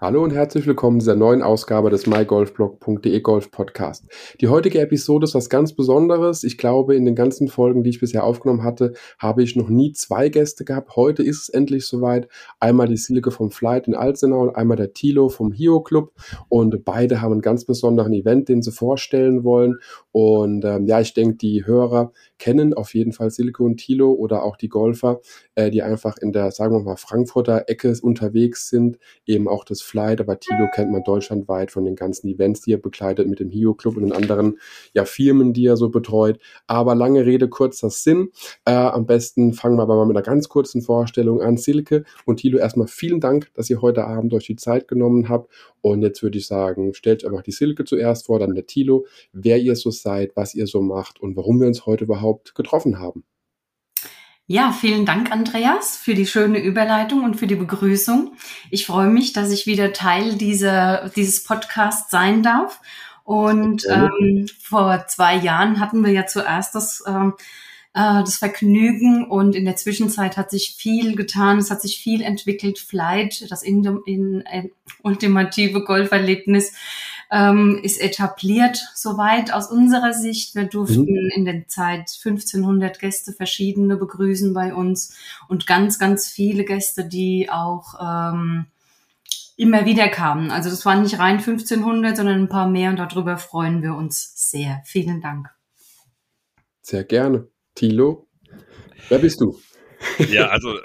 Hallo und herzlich willkommen zu dieser neuen Ausgabe des mygolfblog.de Golf Podcast. Die heutige Episode ist was ganz Besonderes. Ich glaube, in den ganzen Folgen, die ich bisher aufgenommen hatte, habe ich noch nie zwei Gäste gehabt. Heute ist es endlich soweit. Einmal die Silke vom Flight in Alzenau und einmal der Tilo vom Hio Club. Und beide haben einen ganz besonderen Event, den sie vorstellen wollen. Und ähm, ja, ich denke, die Hörer kennen auf jeden Fall Silke und Tilo oder auch die Golfer, äh, die einfach in der, sagen wir mal, Frankfurter Ecke unterwegs sind, eben auch das Flight, aber Tilo kennt man deutschlandweit von den ganzen Events, die er begleitet mit dem Hio Club und den anderen ja, Firmen, die er so betreut. Aber lange Rede, kurzer Sinn. Äh, am besten fangen wir aber mal mit einer ganz kurzen Vorstellung an. Silke und Tilo, erstmal vielen Dank, dass ihr heute Abend euch die Zeit genommen habt. Und jetzt würde ich sagen, stellt einfach die Silke zuerst vor, dann der Tilo, wer ihr so seid, was ihr so macht und warum wir uns heute überhaupt getroffen haben. Ja, vielen Dank, Andreas, für die schöne Überleitung und für die Begrüßung. Ich freue mich, dass ich wieder Teil dieser, dieses Podcasts sein darf. Und ähm, vor zwei Jahren hatten wir ja zuerst das, ähm, äh, das Vergnügen und in der Zwischenzeit hat sich viel getan, es hat sich viel entwickelt. Flight, das in, in, in ultimative Golferlebnis ähm, ist etabliert soweit aus unserer Sicht. Wir durften mhm. in der Zeit 1500 Gäste verschiedene begrüßen bei uns und ganz, ganz viele Gäste, die auch ähm, immer wieder kamen. Also das waren nicht rein 1500, sondern ein paar mehr und darüber freuen wir uns sehr. Vielen Dank. Sehr gerne. Tilo, wer bist du? Ja, also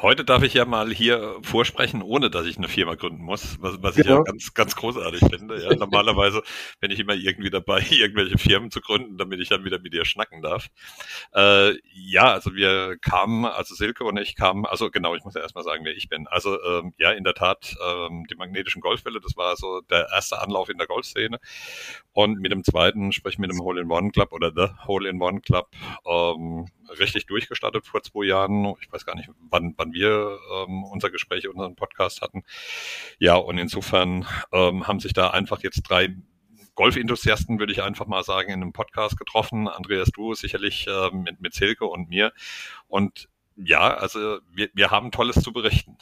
heute darf ich ja mal hier vorsprechen, ohne dass ich eine Firma gründen muss, was, was ich ja genau. ganz, ganz großartig finde. Ja, normalerweise bin ich immer irgendwie dabei, irgendwelche Firmen zu gründen, damit ich dann wieder mit dir schnacken darf. Äh, ja, also wir kamen, also Silke und ich kamen, also genau, ich muss ja erstmal sagen, wer ich bin. Also ähm, ja, in der Tat, ähm, die magnetischen Golfwelle, das war so der erste Anlauf in der Golfszene. Und mit dem zweiten, sprich mit dem Hole-in-One Club oder The Hole-in-One Club, ähm, richtig durchgestartet vor zwei Jahren. Ich weiß gar nicht, wann, wann wir ähm, unser Gespräch, unseren Podcast hatten. Ja, und insofern ähm, haben sich da einfach jetzt drei Golf-Enthusiasten, würde ich einfach mal sagen, in einem Podcast getroffen. Andreas, du sicherlich äh, mit, mit Silke und mir. Und ja, also wir, wir haben Tolles zu berichten.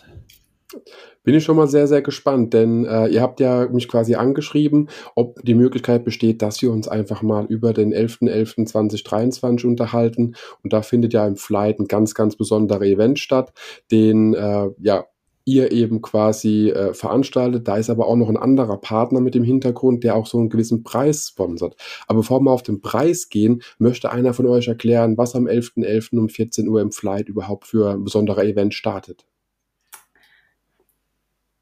Bin ich schon mal sehr, sehr gespannt, denn äh, ihr habt ja mich quasi angeschrieben, ob die Möglichkeit besteht, dass wir uns einfach mal über den 11.11.2023 unterhalten. Und da findet ja im Flight ein ganz, ganz besonderer Event statt, den äh, ja ihr eben quasi äh, veranstaltet. Da ist aber auch noch ein anderer Partner mit dem Hintergrund, der auch so einen gewissen Preis sponsert. Aber bevor wir auf den Preis gehen, möchte einer von euch erklären, was am 11.11. .11. um 14 Uhr im Flight überhaupt für ein besonderer Event startet.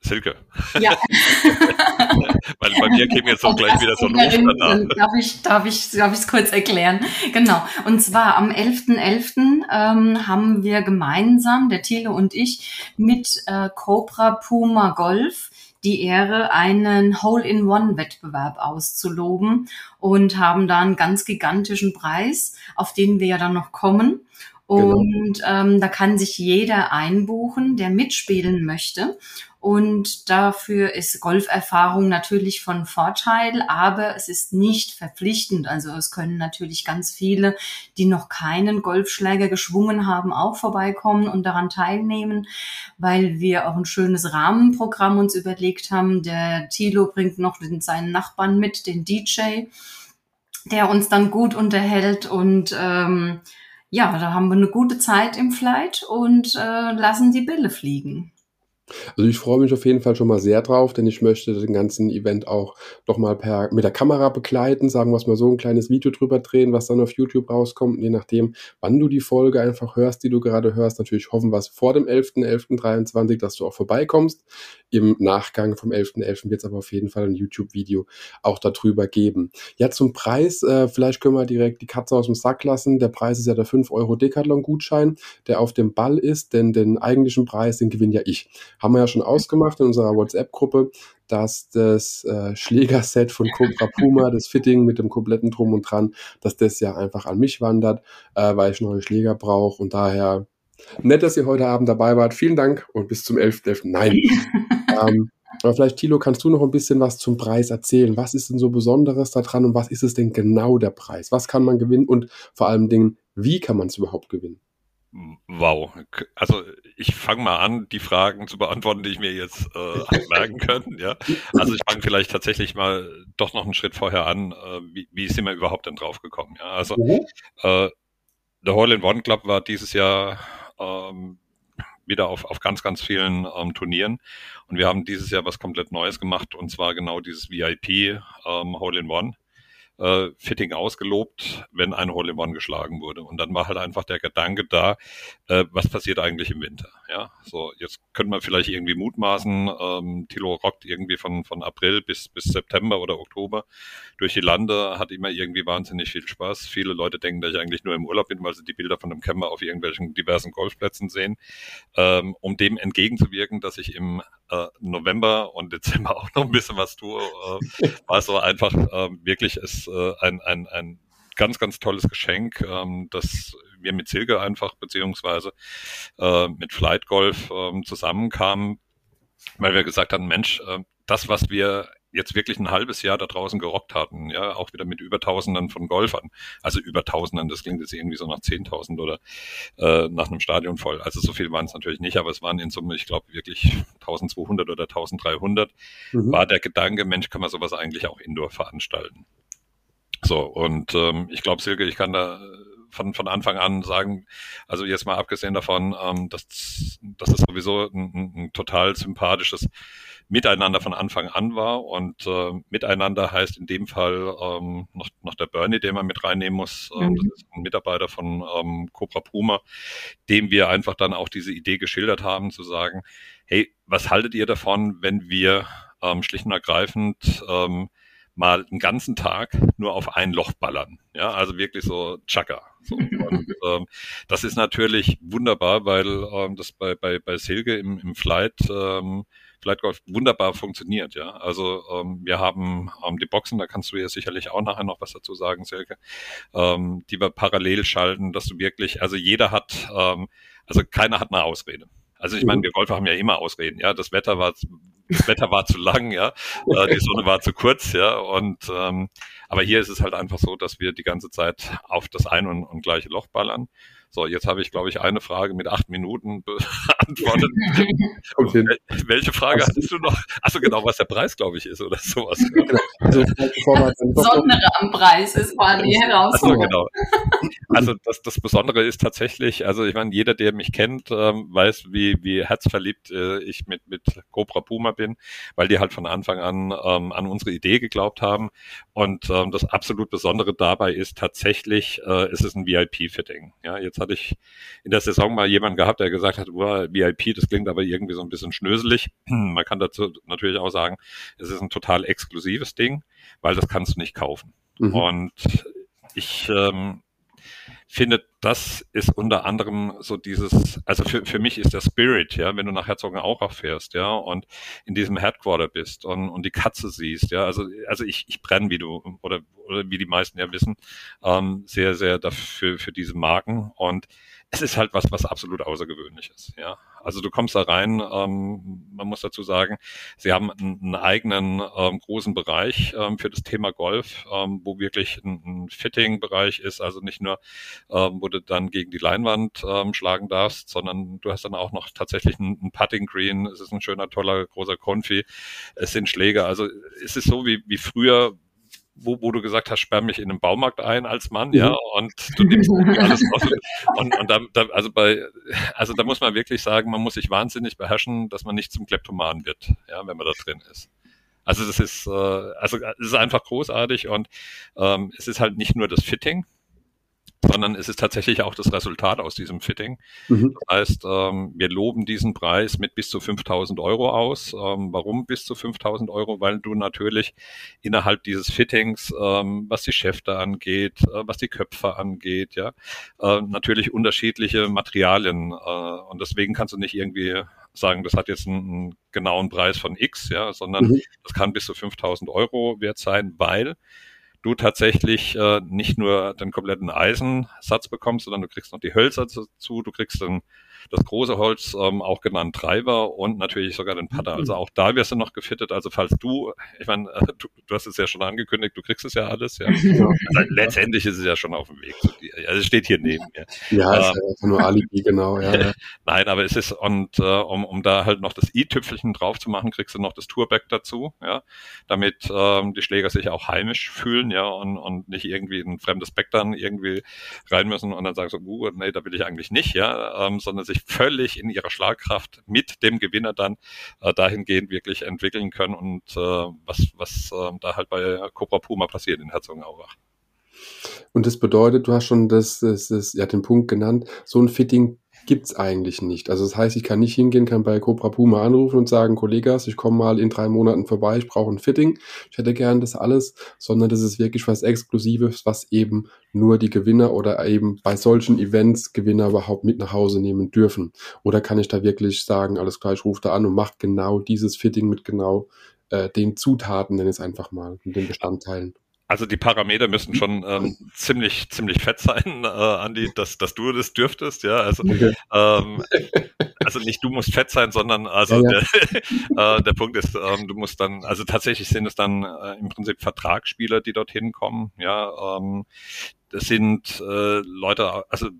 Silke. Ja. Weil bei mir käme jetzt auch gleich wieder so ein Ruf danach. Darf ich, darf ich, darf ich es kurz erklären? Genau. Und zwar am 11.11. .11., ähm, haben wir gemeinsam, der Thiele und ich, mit äh, Cobra Puma Golf die Ehre, einen Hole-in-One-Wettbewerb auszuloben und haben da einen ganz gigantischen Preis, auf den wir ja dann noch kommen. Genau. Und genau. ähm, da kann sich jeder einbuchen, der mitspielen möchte. Und dafür ist Golferfahrung natürlich von Vorteil, aber es ist nicht verpflichtend. Also es können natürlich ganz viele, die noch keinen Golfschläger geschwungen haben, auch vorbeikommen und daran teilnehmen, weil wir auch ein schönes Rahmenprogramm uns überlegt haben. Der Tilo bringt noch seinen Nachbarn mit, den DJ, der uns dann gut unterhält und ähm, ja, da haben wir eine gute Zeit im Flight und äh, lassen die Bälle fliegen. Also ich freue mich auf jeden Fall schon mal sehr drauf, denn ich möchte den ganzen Event auch noch mal per, mit der Kamera begleiten, sagen wir mal so, ein kleines Video drüber drehen, was dann auf YouTube rauskommt, je nachdem, wann du die Folge einfach hörst, die du gerade hörst. Natürlich hoffen wir es vor dem 11.11.23, dass du auch vorbeikommst. Im Nachgang vom 11.11. .11. wird es aber auf jeden Fall ein YouTube-Video auch darüber geben. Ja, zum Preis, äh, vielleicht können wir direkt die Katze aus dem Sack lassen. Der Preis ist ja der 5 Euro Decathlon-Gutschein, der auf dem Ball ist, denn den eigentlichen Preis, den gewinne ja ich haben wir ja schon ausgemacht in unserer WhatsApp-Gruppe, dass das äh, Schlägerset von Cobra Puma, das Fitting mit dem kompletten Drum und Dran, dass das ja einfach an mich wandert, äh, weil ich neue Schläger brauche und daher nett, dass ihr heute Abend dabei wart. Vielen Dank und bis zum 11.11. .11. Nein. ähm, aber vielleicht, Thilo, kannst du noch ein bisschen was zum Preis erzählen? Was ist denn so Besonderes daran und was ist es denn genau der Preis? Was kann man gewinnen und vor allen Dingen, Wie kann man es überhaupt gewinnen? Wow. Also ich fange mal an, die Fragen zu beantworten, die ich mir jetzt äh, merken können. Ja? Also ich fange vielleicht tatsächlich mal doch noch einen Schritt vorher an. Äh, wie, wie sind wir überhaupt denn drauf gekommen? Ja? Also mhm. äh, der Hall in One Club war dieses Jahr ähm, wieder auf, auf ganz, ganz vielen ähm, Turnieren. Und wir haben dieses Jahr was komplett Neues gemacht und zwar genau dieses VIP ähm, Hole in One äh, Fitting ausgelobt, wenn ein Hole-in-One geschlagen wurde. Und dann war halt einfach der Gedanke da, äh, was passiert eigentlich im Winter? Ja, so jetzt könnte man vielleicht irgendwie mutmaßen, ähm, Tilo rockt irgendwie von, von April bis, bis September oder Oktober durch die Lande, hat immer irgendwie wahnsinnig viel Spaß. Viele Leute denken, dass ich eigentlich nur im Urlaub bin, weil sie die Bilder von dem Camper auf irgendwelchen diversen Golfplätzen sehen. Ähm, um dem entgegenzuwirken, dass ich im äh, November und Dezember auch noch ein bisschen was tue, äh, war so einfach äh, wirklich ist äh, ein, ein, ein ganz, ganz tolles Geschenk, ähm, das wir mit Silke einfach beziehungsweise äh, mit Flight Golf äh, zusammenkamen, weil wir gesagt haben, Mensch, äh, das, was wir jetzt wirklich ein halbes Jahr da draußen gerockt hatten, ja, auch wieder mit über Tausenden von Golfern. Also über Tausenden, das klingt jetzt irgendwie so nach Zehntausend oder äh, nach einem Stadion voll. Also so viel waren es natürlich nicht, aber es waren in Summe, ich glaube, wirklich 1200 oder 1300. Mhm. War der Gedanke, Mensch, kann man sowas eigentlich auch indoor veranstalten. So, und ähm, ich glaube, Silke, ich kann da von, von Anfang an sagen, also jetzt mal abgesehen davon, ähm, dass, dass es sowieso ein, ein, ein total sympathisches Miteinander von Anfang an war. Und äh, Miteinander heißt in dem Fall ähm, noch, noch der Bernie, den man mit reinnehmen muss. Ähm, mhm. Das ist ein Mitarbeiter von ähm, Cobra Puma, dem wir einfach dann auch diese Idee geschildert haben, zu sagen, hey, was haltet ihr davon, wenn wir ähm, schlicht und ergreifend ähm, mal einen ganzen Tag nur auf ein Loch ballern. Ja, also wirklich so Chaka. So. Und, ähm, das ist natürlich wunderbar, weil ähm, das bei, bei, bei Silke im, im Flight ähm, Flightgolf wunderbar funktioniert. Ja, also ähm, wir haben ähm, die Boxen, da kannst du ja sicherlich auch nachher noch was dazu sagen, Silke, ähm, die wir parallel schalten, dass du wirklich, also jeder hat, ähm, also keiner hat eine Ausrede. Also ich meine, wir Golfer haben ja immer Ausreden, ja. Das Wetter war, das Wetter war zu lang, ja. Äh, die Sonne war zu kurz, ja. Und ähm, aber hier ist es halt einfach so, dass wir die ganze Zeit auf das ein und, und gleiche Loch ballern. So, jetzt habe ich, glaube ich, eine Frage mit acht Minuten beantwortet. Okay. Welche Frage hattest du noch? Achso, genau, was der Preis, glaube ich, ist oder sowas. Genau. Also, das Besondere am Preis ist quasi Herausforderung. Also, genau. Also das, das Besondere ist tatsächlich, also ich meine, jeder, der mich kennt, ähm, weiß, wie, wie herzverliebt äh, ich mit, mit Cobra Puma bin, weil die halt von Anfang an ähm, an unsere Idee geglaubt haben. Und ähm, das absolut Besondere dabei ist tatsächlich, äh, es ist ein VIP-Fitting. Ja, jetzt hatte ich in der Saison mal jemanden gehabt, der gesagt hat, wow, VIP, das klingt aber irgendwie so ein bisschen schnöselig. Man kann dazu natürlich auch sagen, es ist ein total exklusives Ding, weil das kannst du nicht kaufen. Mhm. Und ich ähm, finde, das ist unter anderem so dieses, also für, für mich ist der Spirit, ja, wenn du nach Herzogenaurach fährst, ja, und in diesem Headquarter bist und, und die Katze siehst, ja, also, also ich, ich brenne, wie du, oder, oder wie die meisten ja wissen, ähm, sehr, sehr dafür, für diese Marken und es ist halt was, was absolut außergewöhnliches, ja. Also du kommst da rein, ähm, man muss dazu sagen, sie haben einen, eigenen ähm, großen Bereich ähm, für das Thema Golf, ähm, wo wirklich ein, ein Fitting-Bereich ist, also nicht nur, ähm, wo du dann gegen die Leinwand ähm, schlagen darfst, sondern du hast dann auch noch tatsächlich einen, einen Putting Green, es ist ein schöner, toller, großer Konfi, es sind Schläge, also es ist so wie, wie früher, wo, wo du gesagt hast, sperr mich in den Baumarkt ein als Mann, ja, mhm. und du nimmst alles raus. Und, und da, da, also bei, also da muss man wirklich sagen, man muss sich wahnsinnig beherrschen, dass man nicht zum Kleptoman wird, ja, wenn man da drin ist. Also das ist, äh, also es ist einfach großartig und ähm, es ist halt nicht nur das Fitting, sondern es ist tatsächlich auch das Resultat aus diesem Fitting. Mhm. Das heißt, ähm, wir loben diesen Preis mit bis zu 5000 Euro aus. Ähm, warum bis zu 5000 Euro? Weil du natürlich innerhalb dieses Fittings, ähm, was die Schäfte angeht, äh, was die Köpfe angeht, ja, äh, natürlich unterschiedliche Materialien äh, und deswegen kannst du nicht irgendwie sagen, das hat jetzt einen, einen genauen Preis von X, ja, sondern mhm. das kann bis zu 5000 Euro wert sein, weil du tatsächlich äh, nicht nur den kompletten Eisensatz bekommst, sondern du kriegst noch die Hölzer dazu, du kriegst dann das große Holz, ähm, auch genannt Treiber und natürlich sogar den Putter. Also auch da wirst du noch gefittet. Also falls du, ich meine, äh, du, du, hast es ja schon angekündigt, du kriegst es ja alles. Ja. Also letztendlich ist es ja schon auf dem Weg zu dir. Also es steht hier neben mir. Ja, ähm, ist ja nur Alibi, genau. Ja, ja. Nein, aber es ist, und äh, um, um da halt noch das i-Tüpfelchen drauf zu machen, kriegst du noch das Tourback dazu, ja, damit ähm, die Schläger sich auch heimisch fühlen, ja, und, und nicht irgendwie ein fremdes Back dann irgendwie rein müssen und dann sagen so, uh, nee, da will ich eigentlich nicht, ja, ähm, sondern sich völlig in ihrer Schlagkraft mit dem Gewinner dann äh, dahingehend wirklich entwickeln können und äh, was, was äh, da halt bei Cobra Puma passiert in Herzogenaurach. Und das bedeutet, du hast schon das, das, das, ja, den Punkt genannt, so ein Fitting gibt's eigentlich nicht. Also das heißt, ich kann nicht hingehen, kann bei Cobra Puma anrufen und sagen, Kollegas, ich komme mal in drei Monaten vorbei, ich brauche ein Fitting, ich hätte gern das alles, sondern das ist wirklich was Exklusives, was eben nur die Gewinner oder eben bei solchen Events Gewinner überhaupt mit nach Hause nehmen dürfen. Oder kann ich da wirklich sagen, alles klar, ich rufe da an und mache genau dieses Fitting mit genau äh, den Zutaten, nenne ich es einfach mal, mit den Bestandteilen. Also die Parameter müssen schon ähm, ziemlich ziemlich fett sein, äh, Andi, dass dass du das dürftest, ja. Also okay. ähm, also nicht du musst fett sein, sondern also ja, ja. Der, äh, der Punkt ist, ähm, du musst dann also tatsächlich sind es dann äh, im Prinzip Vertragsspieler, die dorthin kommen, ja. Ähm, das sind äh, Leute, also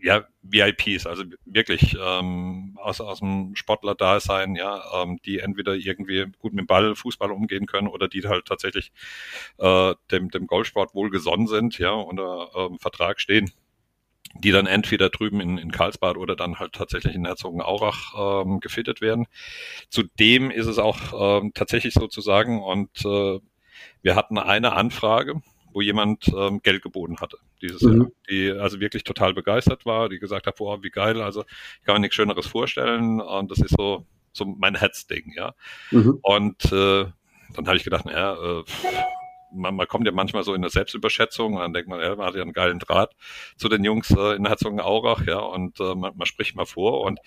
ja, VIPs, also wirklich ähm, aus, aus dem Sportler-Dasein, ja, ähm, die entweder irgendwie gut mit dem Ball, Fußball umgehen können oder die halt tatsächlich äh, dem, dem Golfsport wohl gesonnen sind, ja, unter ähm, Vertrag stehen, die dann entweder drüben in, in Karlsbad oder dann halt tatsächlich in Herzogenaurach ähm, gefittet werden. Zudem ist es auch ähm, tatsächlich sozusagen und äh, wir hatten eine Anfrage, wo jemand ähm, Geld geboten hatte dieses mhm. Jahr, die also wirklich total begeistert war, die gesagt hat, boah, wie geil, also ich kann mir nichts Schöneres vorstellen und das ist so so mein Herzding, ja. Mhm. Und äh, dann habe ich gedacht, naja, äh, man, man kommt ja manchmal so in eine Selbstüberschätzung und dann denkt man, ja, man hat ja einen geilen Draht zu den Jungs äh, in Herzogenaurach, ja, und äh, man, man spricht mal vor und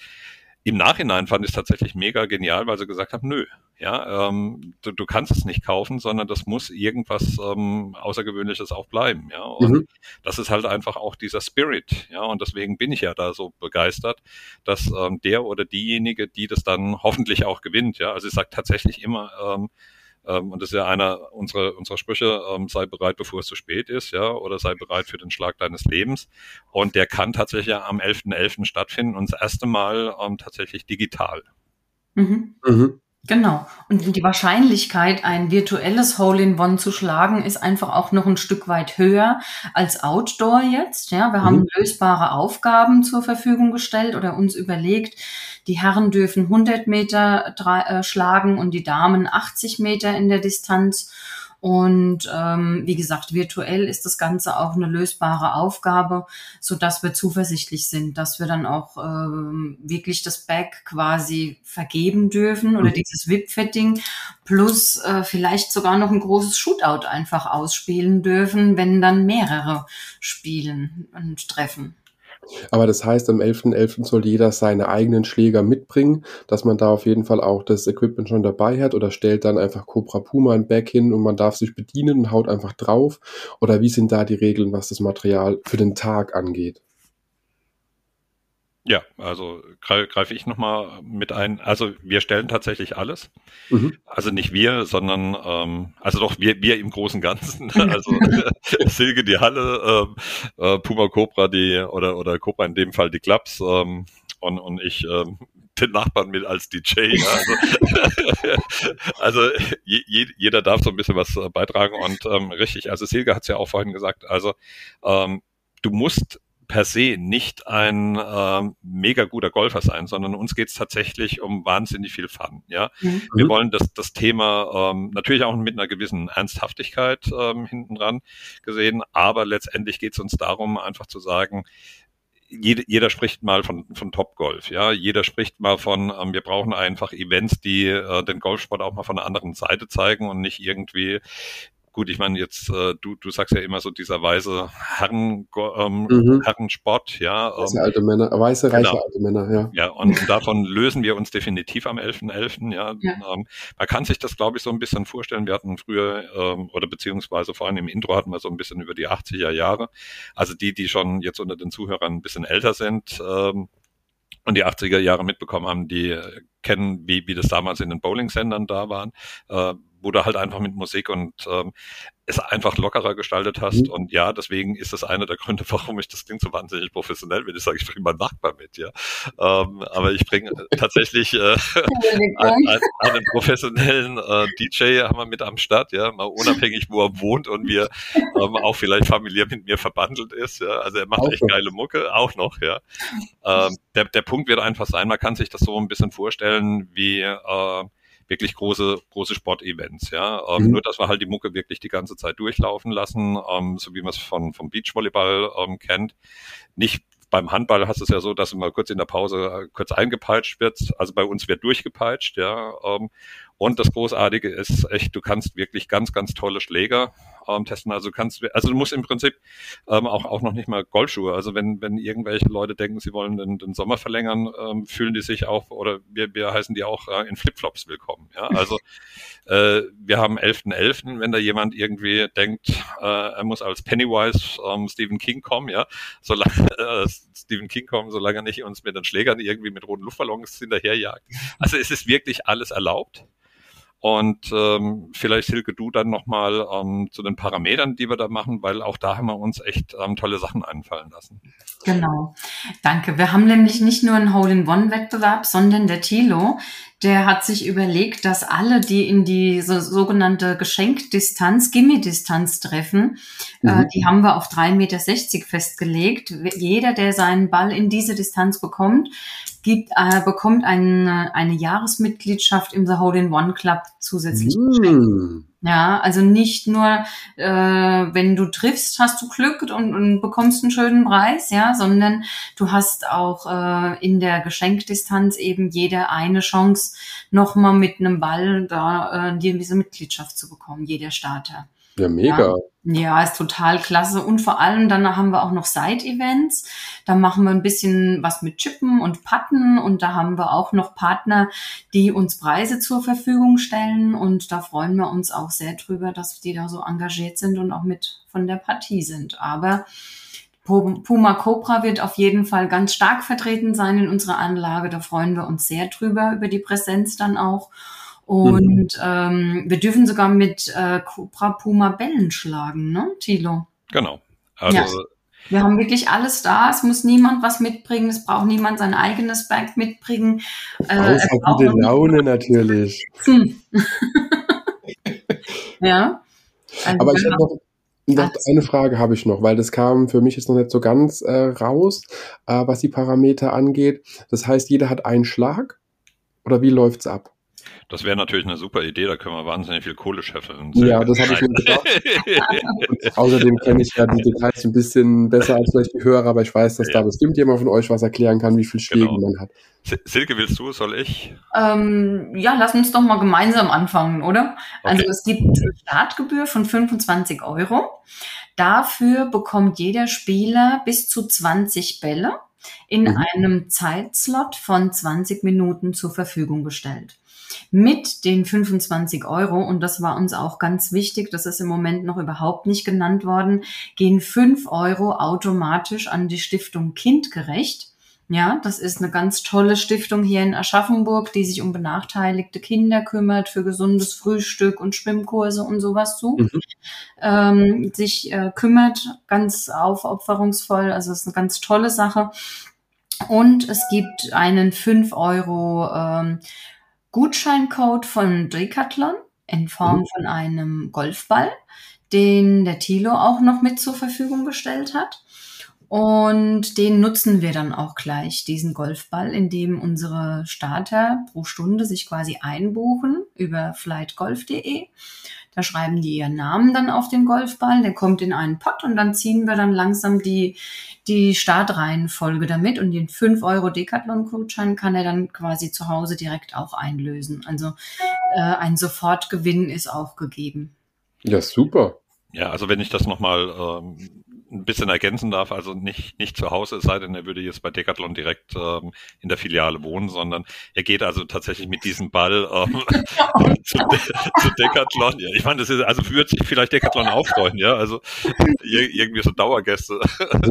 im Nachhinein fand ich es tatsächlich mega genial, weil sie gesagt haben, nö, ja, ähm, du, du kannst es nicht kaufen, sondern das muss irgendwas ähm, Außergewöhnliches auch bleiben, ja. Und mhm. das ist halt einfach auch dieser Spirit, ja. Und deswegen bin ich ja da so begeistert, dass ähm, der oder diejenige, die das dann hoffentlich auch gewinnt, ja. Also ich sage tatsächlich immer, ähm, ähm, und das ist ja einer unserer, unserer Sprüche, ähm, sei bereit, bevor es zu spät ist, ja, oder sei bereit für den Schlag deines Lebens. Und der kann tatsächlich am 11.11. .11. stattfinden und das erste Mal ähm, tatsächlich digital. Mhm. Mhm. Genau. Und die Wahrscheinlichkeit, ein virtuelles Hole-in-One zu schlagen, ist einfach auch noch ein Stück weit höher als Outdoor jetzt. Ja, wir mhm. haben lösbare Aufgaben zur Verfügung gestellt oder uns überlegt, die Herren dürfen 100 Meter äh, schlagen und die Damen 80 Meter in der Distanz. Und ähm, wie gesagt, virtuell ist das Ganze auch eine lösbare Aufgabe, so dass wir zuversichtlich sind, dass wir dann auch ähm, wirklich das Bag quasi vergeben dürfen oder mhm. dieses VIP-Fitting plus äh, vielleicht sogar noch ein großes Shootout einfach ausspielen dürfen, wenn dann mehrere spielen und treffen. Aber das heißt, am 11.11. .11. soll jeder seine eigenen Schläger mitbringen, dass man da auf jeden Fall auch das Equipment schon dabei hat oder stellt dann einfach Cobra Puma ein Back hin und man darf sich bedienen und haut einfach drauf. Oder wie sind da die Regeln, was das Material für den Tag angeht? Ja, also greife ich nochmal mit ein. Also wir stellen tatsächlich alles. Mhm. Also nicht wir, sondern ähm, also doch wir, wir im großen Ganzen. Also Silke die Halle, ähm, äh, Puma Cobra die oder oder Cobra in dem Fall die Clubs ähm, und, und ich ähm, den Nachbarn mit als DJ. Ja. Also, also je, jeder darf so ein bisschen was äh, beitragen und ähm, richtig. Also Silke hat es ja auch vorhin gesagt. Also ähm, du musst per se nicht ein äh, mega guter Golfer sein, sondern uns geht es tatsächlich um wahnsinnig viel Fun. Ja, mhm. wir wollen das, das Thema ähm, natürlich auch mit einer gewissen Ernsthaftigkeit ähm, hinten dran gesehen, aber letztendlich geht es uns darum, einfach zu sagen, jeder, jeder spricht mal von, von Top Golf, ja. Jeder spricht mal von, ähm, wir brauchen einfach Events, die äh, den Golfsport auch mal von einer anderen Seite zeigen und nicht irgendwie gut, ich meine jetzt, äh, du, du sagst ja immer so dieser weise Herren, ähm, mhm. Herrensport, ja. Weiße ähm, alte Männer, weiße, reiche genau. alte Männer, ja. Ja, und davon lösen wir uns definitiv am 11.11., .11., ja. ja. Ähm, man kann sich das, glaube ich, so ein bisschen vorstellen. Wir hatten früher, ähm, oder beziehungsweise vor allem im Intro hatten wir so ein bisschen über die 80er Jahre. Also die, die schon jetzt unter den Zuhörern ein bisschen älter sind, ähm, und die 80er Jahre mitbekommen haben, die kennen, wie, wie das damals in den Bowling-Sendern da waren, äh, wo du halt einfach mit Musik und ähm, es einfach lockerer gestaltet hast. Mhm. Und ja, deswegen ist das einer der Gründe, warum ich das klingt so wahnsinnig professionell, wenn ich sage, ich bringe meinen Nachbar mit, ja. Ähm, aber ich bringe tatsächlich äh, einen, einen, professionellen äh, DJ haben wir mit am Start, ja, mal unabhängig, wo er wohnt und wir ähm, auch vielleicht familiär mit mir verbandelt ist, ja. Also er macht auch echt geile Mucke, auch noch, ja. Ähm, der, der Punkt wird einfach sein, man kann sich das so ein bisschen vorstellen, wie äh, wirklich große, große Sportevents, ja. Ähm, mhm. Nur, dass wir halt die Mucke wirklich die ganze Zeit durchlaufen lassen, ähm, so wie man es von, vom Beachvolleyball ähm, kennt. Nicht beim Handball hast du es ja so, dass immer kurz in der Pause äh, kurz eingepeitscht wird. Also bei uns wird durchgepeitscht, ja. Ähm, und das Großartige ist echt, du kannst wirklich ganz, ganz tolle Schläger ähm, testen. Also du kannst, also du musst im Prinzip ähm, auch, auch noch nicht mal Golfschuhe. Also wenn, wenn irgendwelche Leute denken, sie wollen den, den Sommer verlängern, ähm, fühlen die sich auch, oder wir, wir heißen die auch äh, in Flipflops willkommen. Ja, also äh, wir haben 11.11., .11., wenn da jemand irgendwie denkt, äh, er muss als Pennywise ähm, Stephen King kommen, ja, solange äh, Stephen King kommen, solange er nicht uns mit den Schlägern irgendwie mit roten Luftballons hinterherjagt. Also es ist wirklich alles erlaubt. Und ähm, vielleicht Hilke du dann nochmal ähm, zu den Parametern, die wir da machen, weil auch da haben wir uns echt ähm, tolle Sachen einfallen lassen. Genau, danke. Wir haben nämlich nicht nur einen Hole-in-One-Wettbewerb, sondern der Thilo, der hat sich überlegt, dass alle, die in die so, sogenannte Geschenkdistanz, Gimme-Distanz treffen, äh, mhm. äh, die haben wir auf 3,60 Meter festgelegt. Jeder, der seinen Ball in diese Distanz bekommt, gibt, äh, bekommt eine, eine Jahresmitgliedschaft im The Hole in One Club zusätzlich mm. Ja, also nicht nur, äh, wenn du triffst, hast du Glück und, und bekommst einen schönen Preis, ja, sondern du hast auch äh, in der Geschenkdistanz eben jede eine Chance, nochmal mit einem Ball da äh, diese Mitgliedschaft zu bekommen, jeder Starter. Ja, mega. Ja. Ja, ist total klasse. Und vor allem dann haben wir auch noch Side-Events. Da machen wir ein bisschen was mit Chippen und Patten und da haben wir auch noch Partner, die uns Preise zur Verfügung stellen. Und da freuen wir uns auch sehr drüber, dass die da so engagiert sind und auch mit von der Partie sind. Aber Puma Cobra wird auf jeden Fall ganz stark vertreten sein in unserer Anlage. Da freuen wir uns sehr drüber, über die Präsenz dann auch. Und mhm. ähm, wir dürfen sogar mit äh, Cobra Puma Bällen schlagen, ne, Tilo? Genau. Also ja. Wir haben wirklich alles da. Es muss niemand was mitbringen. Es braucht niemand sein eigenes Bag mitbringen. Äh, Außer gute Laune natürlich. Hm. ja. Also Aber ich habe noch, noch eine Frage habe ich noch, weil das kam für mich jetzt noch nicht so ganz äh, raus, äh, was die Parameter angeht. Das heißt, jeder hat einen Schlag oder wie läuft's ab? Das wäre natürlich eine super Idee, da können wir wahnsinnig viel Kohle scheffeln. Ja, das habe ich mir gedacht. außerdem kenne ich ja die Details ein bisschen besser als vielleicht die Hörer, aber ich weiß, dass ja. da bestimmt jemand von euch was erklären kann, wie viel Schläge genau. man hat. Silke, willst du, soll ich? Ähm, ja, lass uns doch mal gemeinsam anfangen, oder? Also okay. Also es gibt Startgebühr von 25 Euro. Dafür bekommt jeder Spieler bis zu 20 Bälle in mhm. einem Zeitslot von 20 Minuten zur Verfügung gestellt mit den 25 Euro, und das war uns auch ganz wichtig, das ist im Moment noch überhaupt nicht genannt worden, gehen 5 Euro automatisch an die Stiftung Kindgerecht. Ja, das ist eine ganz tolle Stiftung hier in Aschaffenburg, die sich um benachteiligte Kinder kümmert, für gesundes Frühstück und Schwimmkurse und sowas zu. Mhm. Ähm, sich äh, kümmert, ganz aufopferungsvoll. Also es ist eine ganz tolle Sache. Und es gibt einen 5 Euro ähm, Gutscheincode von Decathlon in Form mhm. von einem Golfball, den der Thilo auch noch mit zur Verfügung gestellt hat. Und den nutzen wir dann auch gleich, diesen Golfball, indem unsere Starter pro Stunde sich quasi einbuchen über flightgolf.de. Da schreiben die ihren Namen dann auf den Golfball, der kommt in einen Pott und dann ziehen wir dann langsam die, die Startreihenfolge damit und den 5 Euro Decathlon-Gutschein kann er dann quasi zu Hause direkt auch einlösen. Also äh, ein Sofortgewinn ist auch gegeben. Ja, super. Ja, also wenn ich das nochmal ähm, ein bisschen ergänzen darf, also nicht, nicht zu Hause, es sei denn, er würde jetzt bei Decathlon direkt ähm, in der Filiale wohnen, sondern er geht also tatsächlich mit diesem Ball ähm, zu, De zu Decathlon. Ja, ich meine, das ist, also würde sich vielleicht Decathlon aufreuen, ja, also irgendwie so Dauergäste.